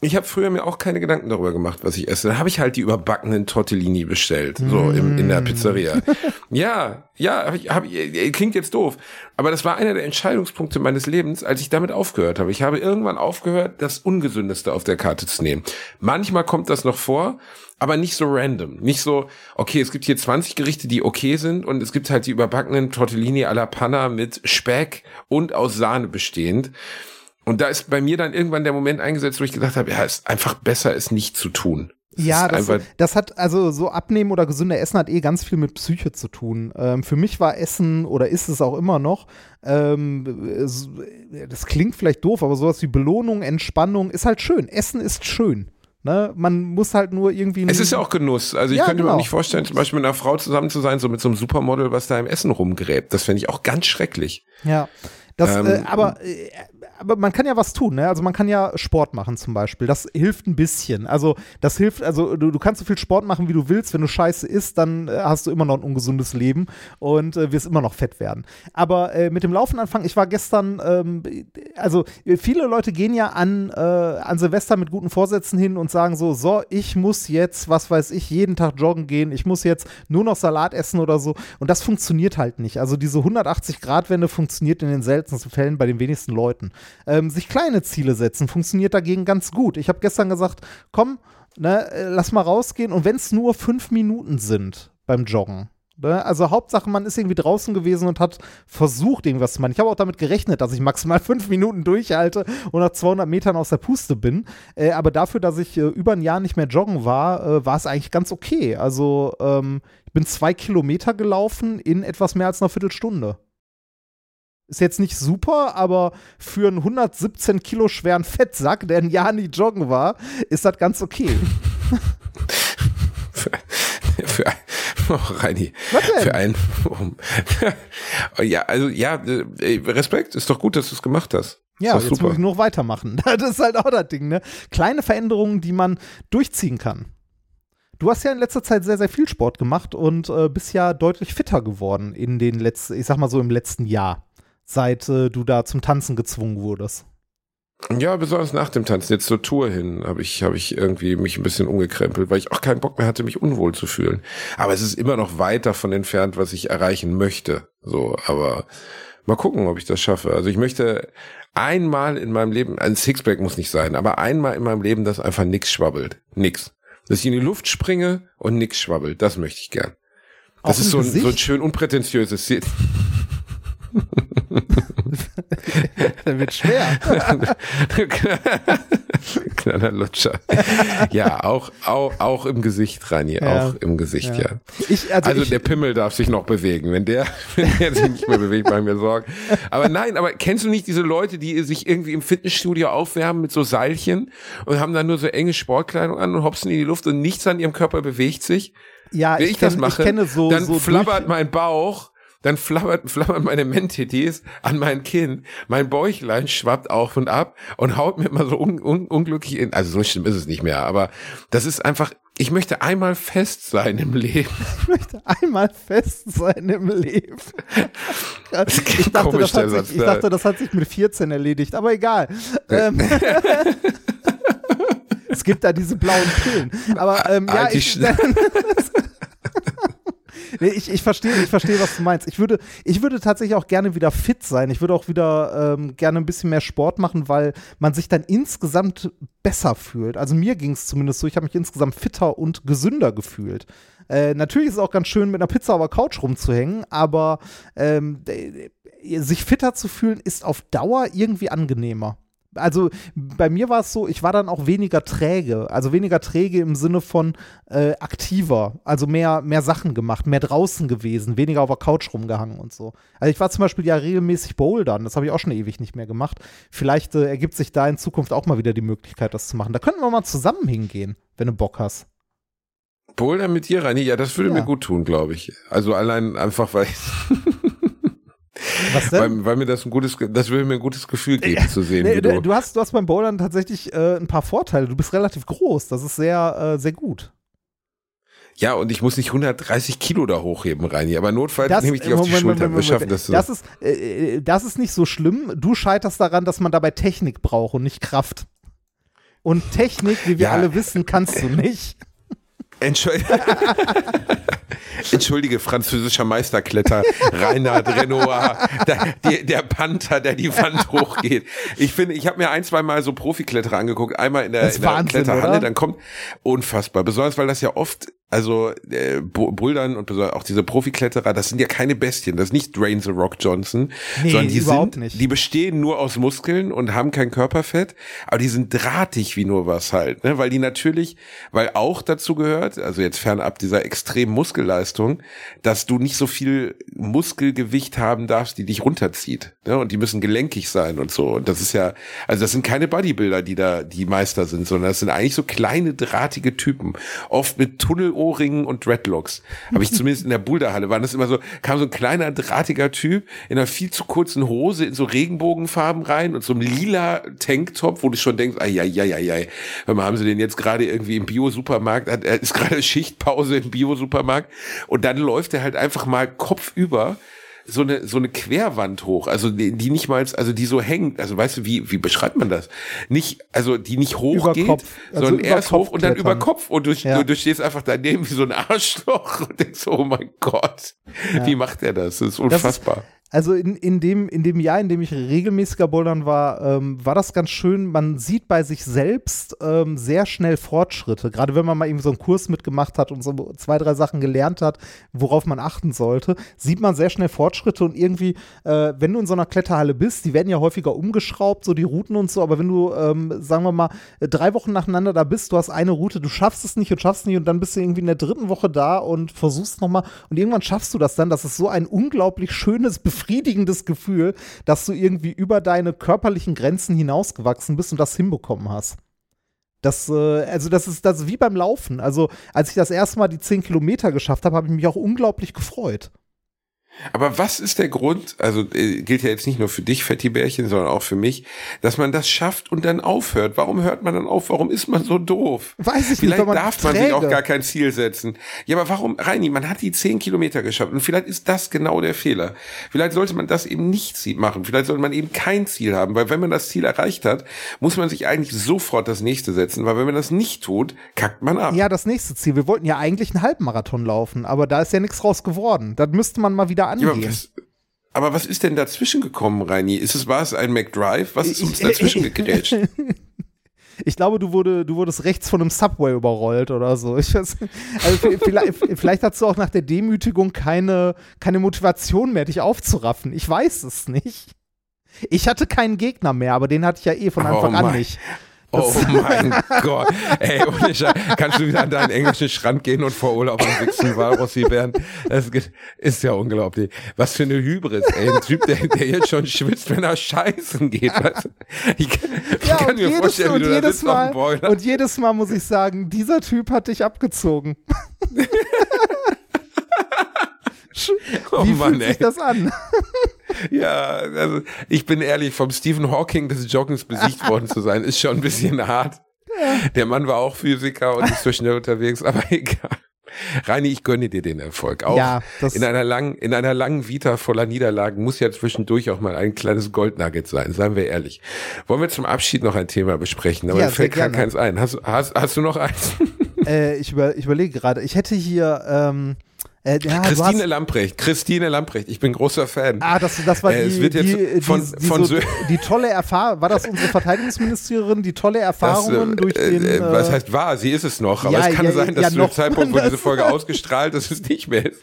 Ich habe früher mir auch keine Gedanken darüber gemacht, was ich esse. Dann habe ich halt die überbackenen Tortellini bestellt, so im, in der Pizzeria. ja, ja, hab ich, hab, äh, klingt jetzt doof, aber das war einer der Entscheidungspunkte meines Lebens, als ich damit aufgehört habe. Ich habe irgendwann aufgehört, das Ungesündeste auf der Karte zu nehmen. Manchmal kommt das noch vor, aber nicht so random. Nicht so, okay, es gibt hier 20 Gerichte, die okay sind und es gibt halt die überbackenen Tortellini alla Panna mit Speck und aus Sahne bestehend. Und da ist bei mir dann irgendwann der Moment eingesetzt, wo ich gedacht habe, ja, es ist einfach besser, es nicht zu tun. Ja, das, das hat, also so Abnehmen oder gesünder Essen hat eh ganz viel mit Psyche zu tun. Ähm, für mich war Essen oder ist es auch immer noch, ähm, das klingt vielleicht doof, aber sowas wie Belohnung, Entspannung ist halt schön. Essen ist schön. Ne? Man muss halt nur irgendwie. es ist ja auch Genuss. Also ich Ja, könnte mir genau. auch nicht vorstellen, zum Beispiel mit einer Frau zusammen zu sein, so mit so einem Supermodel, was da im Essen rumgräbt. Das fände ich auch ganz schrecklich. Ja. Das, Ähm, äh, aber, äh, aber man kann ja was tun, ne? Also man kann ja Sport machen zum Beispiel. Das hilft ein bisschen. Also das hilft, also du, du kannst so viel Sport machen, wie du willst. Wenn du scheiße isst, dann äh, hast du immer noch ein ungesundes Leben und äh, wirst immer noch fett werden. Aber äh, mit dem Laufen anfangen, ich war gestern, ähm, also äh, viele Leute gehen ja an, äh, an Silvester mit guten Vorsätzen hin und sagen so, so, ich muss jetzt, was weiß ich, jeden Tag joggen gehen, ich muss jetzt nur noch Salat essen oder so. Und das funktioniert halt nicht. Also diese 180-Grad-Wende funktioniert in den seltensten Fällen bei den wenigsten Leuten. Ähm, sich kleine Ziele setzen funktioniert dagegen ganz gut. Ich habe gestern gesagt, komm, ne, äh, lass mal rausgehen und wenn es nur fünf Minuten sind beim Joggen. Ne? Also Hauptsache, man ist irgendwie draußen gewesen und hat versucht, irgendwas zu machen. Ich habe auch damit gerechnet, dass ich maximal fünf Minuten durchhalte und nach 200 Metern aus der Puste bin. Äh, aber dafür, dass ich äh, über ein Jahr nicht mehr joggen war, äh, war es eigentlich ganz okay. Also ähm, ich bin zwei Kilometer gelaufen in etwas mehr als einer Viertelstunde. Ist jetzt nicht super, aber für einen 117 Kilo schweren Fettsack, der ein Jahr nie joggen war, ist das ganz okay. Für, für oh, Reini, Was denn? für einen, ja, also ja, äh, Respekt, ist doch gut, dass du es gemacht hast. Ja, jetzt super. muss ich noch weitermachen. Das ist halt auch das Ding, ne? Kleine Veränderungen, die man durchziehen kann. Du hast ja in letzter Zeit sehr, sehr viel Sport gemacht und äh, bist ja deutlich fitter geworden in den letzten, ich sag mal so im letzten Jahr, seit äh, du da zum Tanzen gezwungen wurdest. Ja, besonders nach dem Tanzen, jetzt zur Tour hin, habe ich, habe ich irgendwie mich ein bisschen umgekrempelt, weil ich auch keinen Bock mehr hatte, mich unwohl zu fühlen. Aber es ist immer noch weit davon entfernt, was ich erreichen möchte. So, aber mal gucken, ob ich das schaffe. Also ich möchte einmal in meinem Leben, ein Sixpack muss nicht sein, aber einmal in meinem Leben, dass einfach nix schwabbelt. Nix. Dass ich in die Luft springe und nix schwabbelt. Das möchte ich gern. Das Auch ist so ein, so ein schön unprätentiöses Ziel. Der wird schwer. Kleiner Lutscher. Ja, auch, auch, auch im Gesicht, Rani, Ja. auch im Gesicht, ja. Ich, also Also ich, der Pimmel darf sich noch bewegen. Wenn der, wenn der sich nicht mehr bewegt, machen wir Sorgen. Aber nein, aber kennst du nicht diese Leute, die sich irgendwie im Fitnessstudio aufwärmen mit so Seilchen und haben dann nur so enge Sportkleidung an und hopsen in die Luft und nichts an ihrem Körper bewegt sich? ja, Wenn ich, ich, das kenn- mache, ich kenne so, dann so flabbert mein Bauch, dann flabbert, flabbern meine Mentitis an mein Kinn, mein Bäuchlein schwappt auf und ab und haut mir immer so un, un, unglücklich in, also so schlimm ist es nicht mehr, aber das ist einfach, Ich möchte einmal fest sein im Leben. Ich möchte einmal fest sein im Leben. Ich dachte, Komisch, das hat sich, ich dachte, das hat sich mit 14 erledigt, aber egal. Ähm, es gibt da diese blauen Pillen. Aber ähm, ja, ich, nee, ich, ich verstehe, ich verstehe, was du meinst. Ich würde, ich würde tatsächlich auch gerne wieder fit sein. Ich würde auch wieder ähm, gerne ein bisschen mehr Sport machen, weil man sich dann insgesamt besser fühlt. Also mir ging es zumindest so. Ich habe mich insgesamt fitter und gesünder gefühlt. Äh, natürlich ist es auch ganz schön, mit einer Pizza auf der Couch rumzuhängen, aber ähm, sich fitter zu fühlen ist auf Dauer irgendwie angenehmer. Also bei mir war es so, ich war dann auch weniger träge, also weniger träge im Sinne von äh, aktiver, also mehr, mehr Sachen gemacht, mehr draußen gewesen, weniger auf der Couch rumgehangen und so. Also ich war zum Beispiel ja regelmäßig bouldern, das habe ich auch schon ewig nicht mehr gemacht. Vielleicht äh, ergibt sich da in Zukunft auch mal wieder die Möglichkeit, das zu machen. Da könnten wir mal zusammen hingehen, wenn du Bock hast. Boulder mit dir, Reini, ja, das würde Ja. mir gut tun, glaube ich. Also allein einfach, weil, Was denn? weil, weil mir das ein gutes, das würde mir ein gutes Gefühl geben zu sehen, Nee, wie du, du. hast, du hast beim Bouldern tatsächlich äh, ein paar Vorteile. Du bist relativ groß, das ist sehr, äh, sehr gut. Ja, und ich muss nicht 130 Kilo da hochheben, Reini, aber notfalls Das- nehme ich dich auf die Moment, Schulter. Moment, Wir schaffen Moment. das so. Das ist, äh, äh, das ist nicht so schlimm. Du scheiterst daran, dass man dabei Technik braucht und nicht Kraft. Und Technik, wie wir Ja. alle wissen, kannst du nicht. Entschuldige, Entschuldige französischer Meisterkletter, Reinhard Renoir, der, der, der Panther, der die Wand hochgeht. Ich finde, ich habe mir ein, zwei Mal so Profikletterer angeguckt, einmal in der, in der Wahnsinn, Kletterhalle, oder? dann kommt unfassbar, besonders weil das ja oft also äh, Bouldern und auch diese Profikletterer, das sind ja keine Bestien, das ist nicht Drain the Rock Johnson, Nee, sondern die sind, nicht. die bestehen nur aus Muskeln und haben kein Körperfett, aber die sind drahtig wie nur was halt, ne? weil die natürlich, weil auch dazu gehört, also jetzt fernab dieser extremen Muskelleistung, dass du nicht so viel Muskelgewicht haben darfst, die dich runterzieht, ne? und die müssen gelenkig sein und so und das ist ja, also das sind keine Bodybuilder, die da die Meister sind, sondern das sind eigentlich so kleine drahtige Typen, oft mit Tunnelohrringen und Dreadlocks. Habe ich zumindest in der Boulderhalle waren das immer so, kam so ein kleiner drahtiger Typ in einer viel zu kurzen Hose in so Regenbogenfarben rein und so einem lila Tanktop, wo du schon denkst, ai, ai. Hör mal, haben sie den jetzt gerade irgendwie im Bio-Supermarkt, er ist gerade Schichtpause im Bio-Supermarkt und dann läuft er halt einfach mal kopfüber so eine so eine Querwand hoch, also die, die nicht mal, also die so hängt, also weißt du, wie wie beschreibt man das? Nicht, also die nicht hoch geht, Kopf, also sondern erst Kopf hoch und dann über. Kopf und du, Ja. du, du stehst einfach daneben wie so ein Arschloch und denkst, oh mein Gott, wie macht er das? Das ist Das ist- unfassbar. Also in, in, dem, in dem Jahr, in dem ich regelmäßiger Bouldern war, ähm, war das ganz schön. Man sieht bei sich selbst ähm, sehr schnell Fortschritte. Gerade wenn man mal irgendwie so einen Kurs mitgemacht hat und so zwei, drei Sachen gelernt hat, worauf man achten sollte, sieht man sehr schnell Fortschritte und irgendwie, äh, wenn du in so einer Kletterhalle bist, die werden ja häufiger umgeschraubt, so die Routen und so, aber wenn du, ähm, sagen wir mal, drei Wochen nacheinander da bist, du hast eine Route, du schaffst es nicht und schaffst es nicht und dann bist du irgendwie in der dritten Woche da und versuchst nochmal und irgendwann schaffst du das dann. Das ist so ein unglaublich schönes, befriedigendes Gefühl, dass du irgendwie über deine körperlichen Grenzen hinausgewachsen bist und das hinbekommen hast. Das, äh, also das ist das ist wie beim Laufen. Also als ich das erste Mal die 10 Kilometer geschafft habe, habe ich mich auch unglaublich gefreut. Aber was ist der Grund, also äh, gilt ja jetzt nicht nur für dich, Fettibärchen, sondern auch für mich, dass man das schafft und dann aufhört? Warum hört man dann auf? Warum ist man so doof? Weiß ich nicht, Vielleicht weil man darf man sich auch gar kein Ziel setzen. Ja, aber warum, Reini, man hat die zehn Kilometer geschafft und vielleicht ist das genau der Fehler. Vielleicht sollte man das eben nicht machen. Vielleicht sollte man eben kein Ziel haben, weil wenn man das Ziel erreicht hat, muss man sich eigentlich sofort das nächste setzen, weil wenn man das nicht tut, kackt man ab. Ja, das nächste Ziel. Wir wollten ja eigentlich einen Halbmarathon laufen, aber da ist ja nichts raus geworden. Das müsste man mal wieder angehen. aber, was, aber was ist denn dazwischen gekommen, Reini? Ist es, war es ein McDrive? Was ist uns dazwischen gegrätscht? Ich glaube, du, wurde, du wurdest rechts von einem Subway überrollt oder so. Ich weiß, also vielleicht, vielleicht hast du auch nach der Demütigung keine, keine Motivation mehr, dich aufzuraffen. Ich weiß es nicht. Ich hatte keinen Gegner mehr, aber den hatte ich ja eh von Oh Anfang an mein- nicht. Oh mein Gott. Ey, ohne Scheiß. Kannst du wieder an deinen englischen Strand gehen und vor Urlaub am Wichsen Walrossi werden? Das ist ja unglaublich. Was für eine Hybris, ey. Ein Typ, der, der jetzt schon schwitzt, wenn er scheißen geht. Weißt du? Ich, kann- ich Ja, kann mir jedes, vorstellen, wie du da sitzt auf dem Mal, Boiler. und jedes Mal muss ich sagen, dieser Typ hat dich abgezogen. Oh Wie Mann, fühlt ey. sich das an? Ja, also ich bin ehrlich, vom Stephen Hawking des Joggens besiegt worden zu sein, ist schon ein bisschen hart. Der Mann war auch Physiker und ist so schnell unterwegs, aber egal. Reini, ich gönne dir den Erfolg. Auch Ja, in einer langen, in einer langen Vita voller Niederlagen muss ja zwischendurch auch mal ein kleines Goldnugget sein, seien wir ehrlich. Wollen wir zum Abschied noch ein Thema besprechen? Aber Ja, mir fällt gar keins ein. Hast, hast, hast du noch eins? Äh, ich, über, ich überlege gerade, ich hätte hier ähm, äh, ja, Christine hast, Lamprecht, Christine Lamprecht, ich bin großer Fan. Ah, das, das war Äh, die, es wird jetzt die, von- die, die, von so, Sö- die tolle Erfahrung, war das unsere Verteidigungsministerin, die tolle Erfahrungen Das, durch äh, den. äh, was äh, heißt wahr? Sie ist es noch, aber ja, es kann ja, sein, dass zu dem Zeitpunkt, wo diese Folge ausgestrahlt ist, es nicht mehr ist.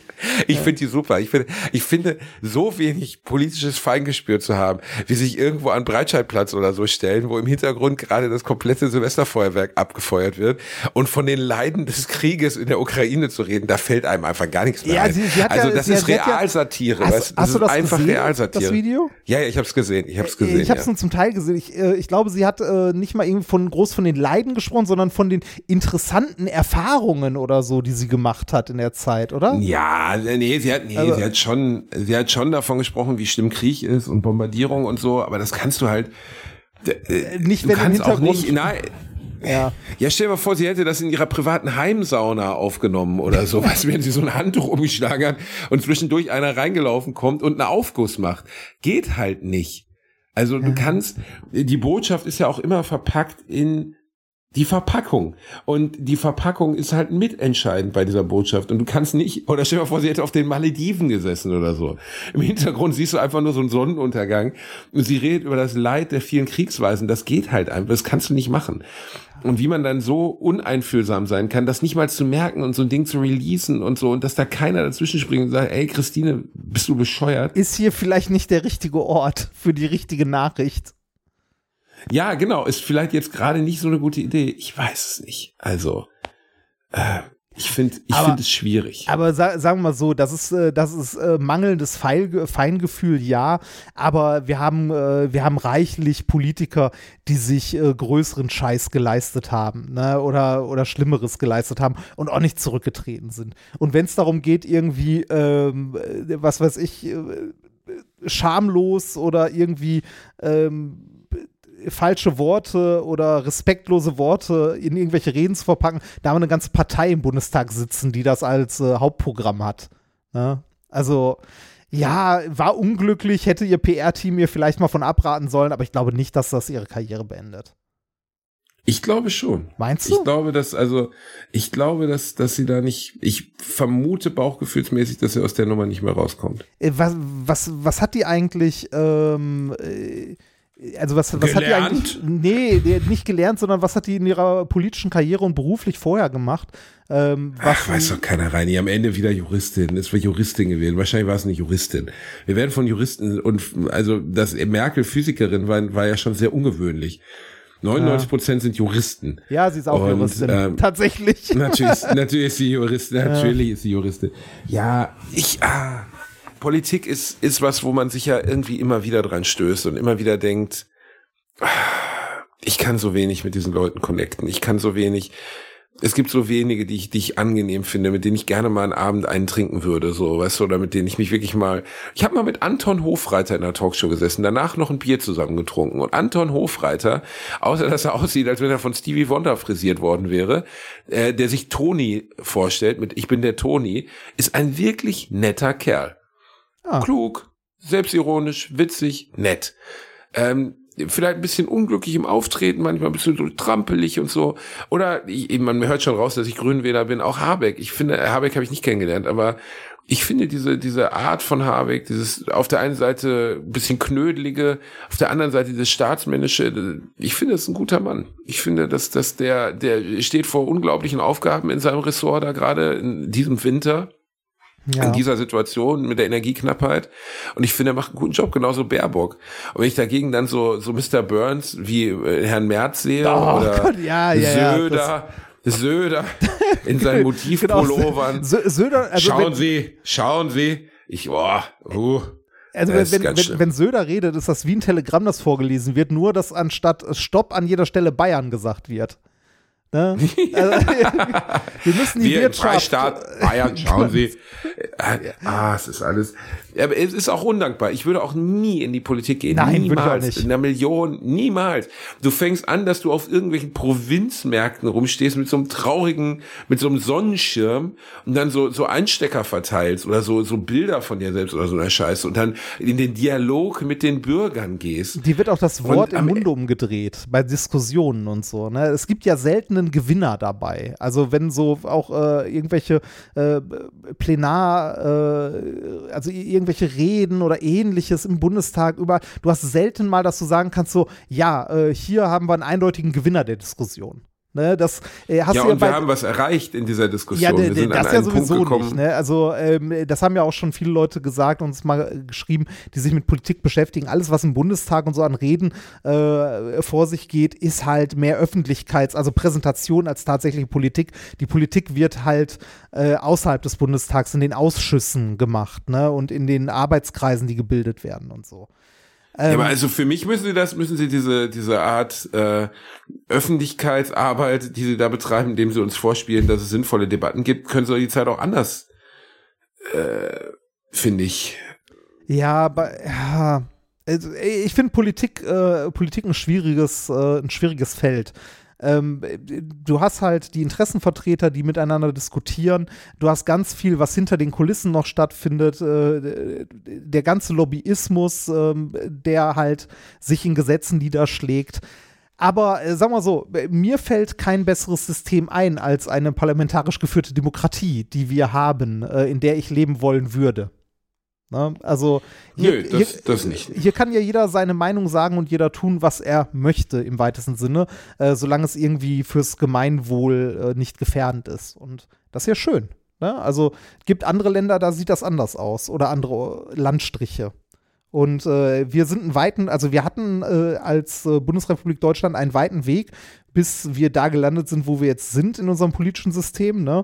Ich finde die super. Ich finde, ich finde, so wenig politisches Feingespür zu haben, wie sich irgendwo an Breitscheidplatz oder so stellen, wo im Hintergrund gerade das komplette Silvesterfeuerwerk abgefeuert wird und von den Leiden des Krieges in der Ukraine zu reden, da fällt einem einfach gar nichts mehr Ja, ein. sie- sie hat also ja- das sie ist hat ja- Realsatire. Hast- weißt? hast du ist das einfach gesehen, Realsatire. das Video? Ja, ja, ich habe es gesehen. Ich habe es gesehen. ich habe es ja. nur zum Teil gesehen. Ich, äh, ich glaube, sie hat äh, nicht mal irgendwie von groß von den Leiden gesprochen, sondern von den interessanten Erfahrungen oder so, die sie gemacht hat in der Zeit, oder? Ja, nee, sie hat, nee, Aber- sie hat schon, sie hat schon davon gesprochen, wie schlimm Krieg ist und Bombardierung und so, aber das kannst du halt, äh, nicht, du wenn im kannst auch Hintergrund- nicht, nein, Ja. ja, stell dir mal vor, sie hätte das in ihrer privaten Heimsauna aufgenommen oder so, weißt du, wenn sie so ein Handtuch umgeschlagen hat und zwischendurch einer reingelaufen kommt und einen Aufguss macht. Geht halt nicht. Also du kannst, die Botschaft ist ja auch immer verpackt in die Verpackung. Und die Verpackung ist halt mitentscheidend bei dieser Botschaft. Und du kannst nicht, oder stell dir mal vor, sie hätte auf den Malediven gesessen oder so. Im Hintergrund siehst du einfach nur so einen Sonnenuntergang. Und sie redet über das Leid der vielen Kriegsweisen. Das geht halt einfach. Das kannst du nicht machen. Und wie man dann so uneinfühlsam sein kann, das nicht mal zu merken und so ein Ding zu releasen und so, und dass da keiner dazwischen springt und sagt, ey Christine, bist du bescheuert? Ist hier vielleicht nicht der richtige Ort für die richtige Nachricht? Ja, genau, ist vielleicht jetzt gerade nicht so eine gute Idee. Ich weiß es nicht. Also, äh, ich finde ich finde es schwierig. Aber sa sagen wir mal so, das ist, äh, das ist äh, mangelndes Feil Feingefühl, ja. Aber wir haben, äh, wir haben reichlich Politiker, die sich größeren Scheiß geleistet haben, ne? Oder, oder Schlimmeres geleistet haben und auch nicht zurückgetreten sind. Und wenn es darum geht, irgendwie, ähm, äh, was weiß ich, schamlos oder irgendwie ähm, falsche Worte oder respektlose Worte in irgendwelche Reden zu verpacken, da haben wir eine ganze Partei im Bundestag sitzen, die das als äh, Hauptprogramm hat. Ne? Also, ja, war unglücklich, hätte ihr PR-Team ihr vielleicht mal von abraten sollen, aber ich glaube nicht, dass das ihre Karriere beendet. Ich glaube schon. Meinst Ich du? glaube, dass, also, ich glaube, dass, dass sie da nicht, ich vermute bauchgefühlsmäßig, dass sie aus der Nummer nicht mehr rauskommt. Äh, was, was, was hat die eigentlich, ähm, äh, also was, was hat die eigentlich, nee, nicht gelernt, sondern was hat die in ihrer politischen Karriere und beruflich vorher gemacht? Ähm, Ach, weiß doch keiner rein. Die am Ende wieder Juristin. Es war Juristin gewesen. Wahrscheinlich war es eine Juristin. Wir werden von Juristen und also, dass Merkel Physikerin war, war ja schon sehr ungewöhnlich. 99 Prozent sind Juristen. ja, sie ist auch Und, Juristin, ähm, tatsächlich. Natürlich, natürlich ist sie Juristin. Natürlich ist sie Juristin. Ja, ich, ah, Politik ist, ist was, wo man sich ja irgendwie immer wieder dran stößt und immer wieder denkt, ich kann so wenig mit diesen Leuten connecten. Ich kann so wenig, es gibt so wenige, die ich, die ich angenehm finde, mit denen ich gerne mal einen Abend einen trinken würde, so, weißt du, oder mit denen ich mich wirklich mal, ich habe mal mit Anton Hofreiter in einer Talkshow gesessen, danach noch ein Bier zusammen getrunken und Anton Hofreiter, außer dass er aussieht, als wenn er von Stevie Wonder frisiert worden wäre, äh, der sich Toni vorstellt mit Ich bin der Toni, ist ein wirklich netter Kerl. Ah. Klug, selbstironisch, witzig, nett. Ähm, vielleicht ein bisschen unglücklich im Auftreten, manchmal ein bisschen so trampelig und so. Oder ich, man hört schon raus, dass ich Grünwähler bin. Auch Habeck. Ich finde, Habeck habe ich nicht kennengelernt, aber ich finde diese, diese Art von Habeck, dieses auf der einen Seite ein bisschen knödelige, auf der anderen Seite dieses staatsmännische, ich finde, das ist ein guter Mann. Ich finde, dass, dass der, der steht vor unglaublichen Aufgaben in seinem Ressort da gerade in diesem Winter Ja. in dieser Situation mit der Energieknappheit. Und ich finde, er macht einen guten Job, genauso Baerbock. Und wenn ich dagegen dann so, so Mr. Burns wie äh, Herrn Merz sehe Oh oder Gott, ja, ja, Söder, Söder in seinen Motivpullovern. Sö- Söder, also schauen wenn, Sie, schauen Sie. Ich, boah, uh, also wenn, wenn, schlimm. wenn Söder redet, ist das wie ein Telegramm, das vorgelesen wird, nur dass anstatt Stopp an jeder Stelle Bayern gesagt wird. Ne? Also, wir müssen die Wir Wirtschaft. Freistaat Bayern, schauen Sie. Äh, Ah, es ist alles. Aber es ist auch undankbar. Ich würde auch nie in die Politik gehen. Nein, würde ich auch niemals. nicht. In einer Million, niemals. Du fängst an, dass du auf irgendwelchen Provinzmärkten rumstehst mit so einem traurigen, mit so einem Sonnenschirm und dann so, so Einstecker verteilst oder so, so Bilder von dir selbst oder so einer Scheiße und dann in den Dialog mit den Bürgern gehst. Die wird auch das Wort Und im am Munde umgedreht bei Diskussionen und so. Ne? Es gibt ja selten einen Gewinner dabei. Also wenn so auch äh, irgendwelche äh, Plenar, äh, also irgendwelche Reden oder ähnliches im Bundestag über, du hast selten mal, dass du sagen kannst so, ja, äh, hier haben wir einen eindeutigen Gewinner der Diskussion. Ne, das äh, hast Ja, du ja und bei, wir haben was erreicht in dieser Diskussion. ja, wir de, de, sind das an ja Punkt sowieso gekommen. nicht. Ne? Also ähm, das haben ja auch schon viele Leute gesagt und uns mal geschrieben, die sich mit Politik beschäftigen. Alles, was im Bundestag und so an Reden äh, vor sich geht, ist halt mehr Öffentlichkeits-, also Präsentation als tatsächliche Politik. Die Politik wird halt äh, außerhalb des Bundestags in den Ausschüssen gemacht ne? und in den Arbeitskreisen, die gebildet werden und so. Ja, Ähm, aber also für mich müssen sie das, müssen sie diese, diese Art äh, Öffentlichkeitsarbeit, die sie da betreiben, indem sie uns vorspielen, dass es sinnvolle Debatten gibt, können sie die Zeit auch anders, äh, finde ich. Ja, aber ja, also, ich finde Politik, äh, Politik ein schwieriges, äh, ein schwieriges Feld. Ähm, du hast halt die Interessenvertreter, die miteinander diskutieren. Du hast ganz viel, was hinter den Kulissen noch stattfindet. Äh, der ganze Lobbyismus, ähm, der halt sich in Gesetzen niederschlägt. Aber äh, sag mal so, äh, mir fällt kein besseres System ein als eine parlamentarisch geführte Demokratie, die wir haben, äh, in der ich leben wollen würde. Ne? Also hier, Nö, das, das nicht. hier kann ja jeder seine Meinung sagen und jeder tun, was er möchte im weitesten Sinne, äh, solange es irgendwie fürs Gemeinwohl äh, nicht gefährdend ist. Und das ist ja schön. Ne? Also gibt andere Länder, da sieht das anders aus oder andere Landstriche. Und äh, wir sind einen weiten, also wir hatten äh, als äh, Bundesrepublik Deutschland einen weiten Weg, bis wir da gelandet sind, wo wir jetzt sind in unserem politischen System. Ne?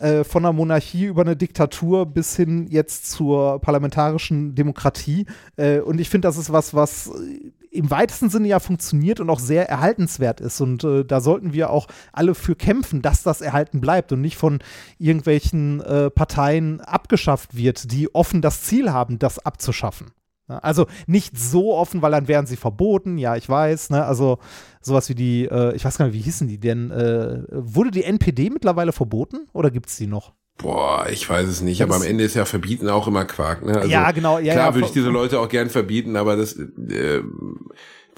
Äh, von einer Monarchie über eine Diktatur bis hin jetzt zur parlamentarischen Demokratie. Äh, und ich finde, das ist was, was äh, im weitesten Sinne ja funktioniert und auch sehr erhaltenswert ist. Und äh, da sollten wir auch alle für kämpfen, dass das erhalten bleibt und nicht von irgendwelchen äh, Parteien abgeschafft wird, die offen das Ziel haben, das abzuschaffen. Ja, Also nicht so offen, weil dann wären sie verboten, ja, ich weiß, ne? Also sowas wie die, äh, ich weiß gar nicht, wie hießen die denn? Äh, wurde die NPD mittlerweile verboten oder gibt es die noch? Boah, ich weiß es nicht, aber am Ende ist ja Verbieten auch immer Quark, ne? Also, ja, genau, ja, klar ja, würde ich diese Leute auch gern verbieten, aber das, äh,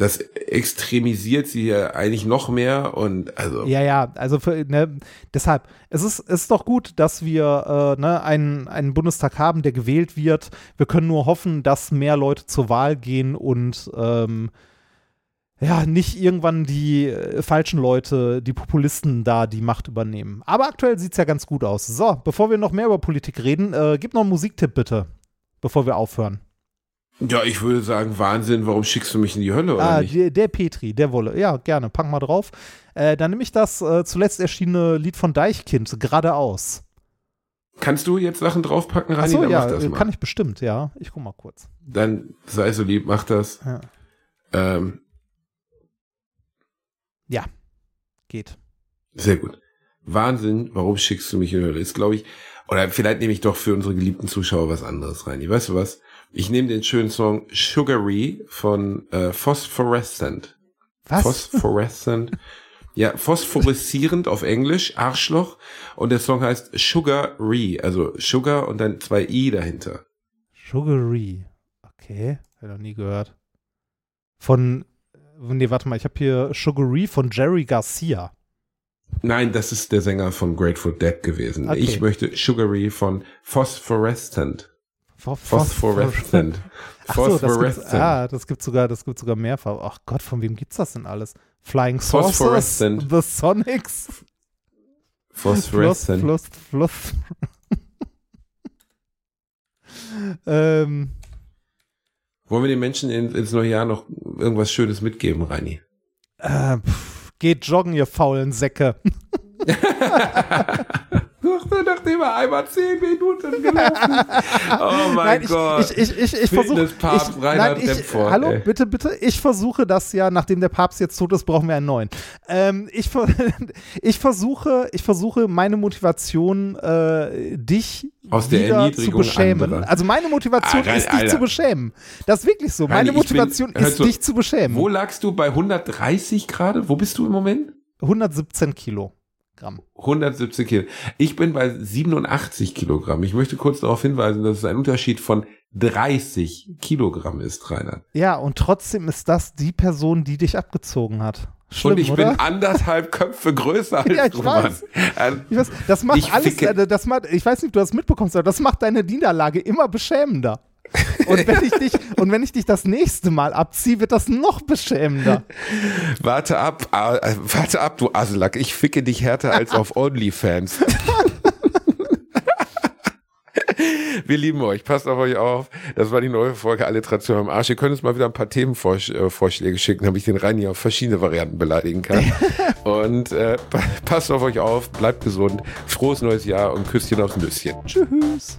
das extremisiert sie ja eigentlich noch mehr und also Ja, ja, also für, ne, deshalb, es ist, es ist doch gut, dass wir äh, ne, einen, einen Bundestag haben, der gewählt wird. Wir können nur hoffen, dass mehr Leute zur Wahl gehen und ähm, ja, nicht irgendwann die äh, falschen Leute, die Populisten da die Macht übernehmen. Aber aktuell sieht es ja ganz gut aus. So, bevor wir noch mehr über Politik reden, äh, gib noch einen Musiktipp bitte, bevor wir aufhören. Ja, ich würde sagen, Wahnsinn, warum schickst du mich in die Hölle oder Ah, nicht? der, der Petri, der Wolle. Ja, gerne, pack mal drauf. Äh, dann nehme ich das äh, zuletzt erschienene Lied von Deichkind, geradeaus. Kannst du jetzt Sachen draufpacken, Rani? Achso, ja, mach das äh, kann ich bestimmt, ja. Ich guck mal kurz. Dann sei so lieb, mach das. Ja. Ähm, Geht. sehr gut. Wahnsinn, warum schickst du mich in die Hölle? Ist, glaube ich, oder vielleicht nehme ich doch für unsere geliebten Zuschauer was anderes rein. Weißt du was? Ich nehme den schönen Song Sugary von äh, Phosphorescent. Was? Phosphorescent. Ja, phosphoreszierend auf Englisch, Arschloch. Und der Song heißt Sugary, also Sugar und dann zwei I dahinter. Sugary. Okay, ich noch nie gehört. Von, äh, nee, warte mal, ich habe hier Sugary von Jerry Garcia. Nein, das ist der Sänger von Grateful Dead gewesen. Okay. Ich möchte Sugary von Phosphorescent. Pho- Phosphorescent. Ach so, das Phosphorescent. ah, das gibt sogar, das gibt sogar mehrfach. Ach Gott, von wem gibt's das denn alles? Flying Saucers, Phosphorescent. The Sonics, Phosphorescent. Fluss, Fluss, Fluss. ähm, Wollen wir den Menschen in, ins neue Jahr noch irgendwas Schönes mitgeben, Reini? äh, pff, geht joggen, ihr faulen Säcke. nachdem er einmal zehn Minuten gelaufen ist. Oh mein Nein, ich, Gott. ich, ich, ich, ich versuche. Reinhard nein, ich- Hallo, ey. bitte, bitte. Ich versuche das ja, nachdem der Papst jetzt tot ist, brauchen wir einen neuen. Ähm, ich, ich, versuche, ich versuche meine Motivation, äh, dich Aus der zu beschämen. anderer. Also meine Motivation Ah, Rein- ist, dich Alter. zu beschämen. Das ist wirklich so. Reini, Meine bin- Motivation hör ist, zu, dich zu beschämen. Wo lagst du bei 130 gerade? Wo bist du im Moment? 117 Kilogramm. 117 Kilo. Ich bin bei 87 Kilogramm. Ich möchte kurz darauf hinweisen, dass es ein Unterschied von 30 Kilogramm ist, Rainer. Ja, und trotzdem ist das die Person, die dich abgezogen hat. Schlimm, Und ich oder? bin anderthalb Köpfe größer als Ja, ich du, weiß. Mann. Ich weiß, das macht Ich alles, ficke- äh, das macht, ich weiß nicht, ob du das mitbekommst, aber das macht deine Niederlage immer beschämender. Und wenn ich dich, und wenn ich dich das nächste Mal abziehe, wird das noch beschämender. Warte ab, ah, äh, warte ab, du Aselack. Ich ficke dich härter als auf OnlyFans. Wir lieben euch. Passt auf euch auf. Das war die neue Folge Alliteration am Arsch. Ihr könnt uns mal wieder ein paar Themenvorschläge schicken, damit ich den Reini auf verschiedene Varianten beleidigen kann. Und äh, pa- passt auf euch auf, bleibt gesund, frohes neues Jahr und Küsschen aufs Nüsschen. Tschüss.